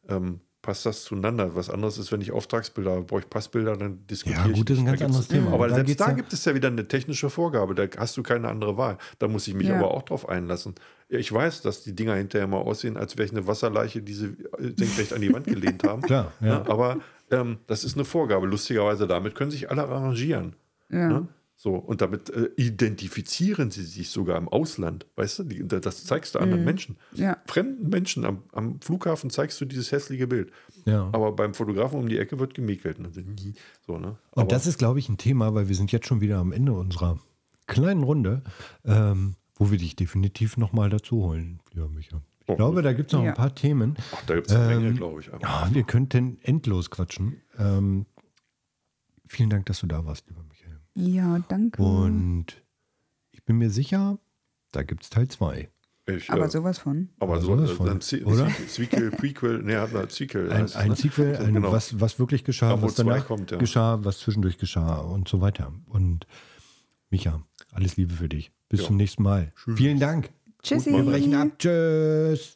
[SPEAKER 1] Ähm, passt das zueinander? Was anderes ist, wenn ich Auftragsbilder habe, brauche ich Passbilder, dann diskutiere
[SPEAKER 2] Ja,
[SPEAKER 1] ich.
[SPEAKER 2] gut, das ist ein ganz anderes Thema.
[SPEAKER 1] Aber selbst da
[SPEAKER 2] ja-
[SPEAKER 1] gibt es ja wieder eine technische Vorgabe, da hast du keine andere Wahl. Da muss ich mich
[SPEAKER 3] Ja.
[SPEAKER 1] aber auch drauf einlassen. Ja, Ich weiß, dass die Dinger hinterher mal aussehen, als wäre ich eine Wasserleiche, die sie äh, senkrecht an die Wand gelehnt haben.
[SPEAKER 2] Klar, ja.
[SPEAKER 1] Ne? Aber ähm, das ist eine Vorgabe. Lustigerweise, damit können sich alle arrangieren.
[SPEAKER 3] Ja.
[SPEAKER 1] Ne? So, und damit äh, identifizieren sie sich sogar im Ausland. Weißt du, die, das zeigst du anderen Menschen.
[SPEAKER 3] Ja.
[SPEAKER 1] Fremden Menschen am, am Flughafen zeigst du dieses hässliche Bild.
[SPEAKER 2] Ja.
[SPEAKER 1] Aber beim Fotografen um die Ecke wird gemäkelt. Ne? So, ne?
[SPEAKER 2] Und
[SPEAKER 1] Aber-
[SPEAKER 2] das ist, glaube ich, ein Thema, weil wir sind jetzt schon wieder am Ende unserer kleinen Runde, ähm, wo wir dich definitiv nochmal dazu holen, lieber Micha. Ich
[SPEAKER 1] Oh,
[SPEAKER 2] glaube, da gibt es noch
[SPEAKER 3] Ja.
[SPEAKER 2] ein paar Themen.
[SPEAKER 1] Ach, da gibt es eine Menge,
[SPEAKER 2] Ähm,
[SPEAKER 1] glaube ich. Aber-
[SPEAKER 2] Ja, wir könnten endlos quatschen. Ähm, vielen Dank, dass du da warst, lieber Michael.
[SPEAKER 3] Ja, danke.
[SPEAKER 2] Und ich bin mir sicher, da gibt es Teil 2.
[SPEAKER 1] Ich,
[SPEAKER 3] Aber
[SPEAKER 1] äh,
[SPEAKER 3] sowas von.
[SPEAKER 1] aber
[SPEAKER 2] Aber
[SPEAKER 1] so
[SPEAKER 2] sowas
[SPEAKER 1] äh,
[SPEAKER 2] von,
[SPEAKER 1] ein Se-
[SPEAKER 2] oder?
[SPEAKER 1] Sequel, Prequel, ne, hat man Sequel.
[SPEAKER 2] Ein, ein
[SPEAKER 1] ne?
[SPEAKER 2] Sequel, ein,
[SPEAKER 1] Genau.
[SPEAKER 2] was, was wirklich geschah,
[SPEAKER 1] Ja, wo
[SPEAKER 2] was
[SPEAKER 1] zwei
[SPEAKER 2] danach
[SPEAKER 1] kommt, ja.
[SPEAKER 2] geschah, was zwischendurch geschah und so weiter. Und Micha, alles Liebe für dich. Bis
[SPEAKER 1] Ja.
[SPEAKER 2] zum nächsten Mal. Vielen Dank.
[SPEAKER 3] Tschüssi.
[SPEAKER 2] Wir brechen ab. Tschüss.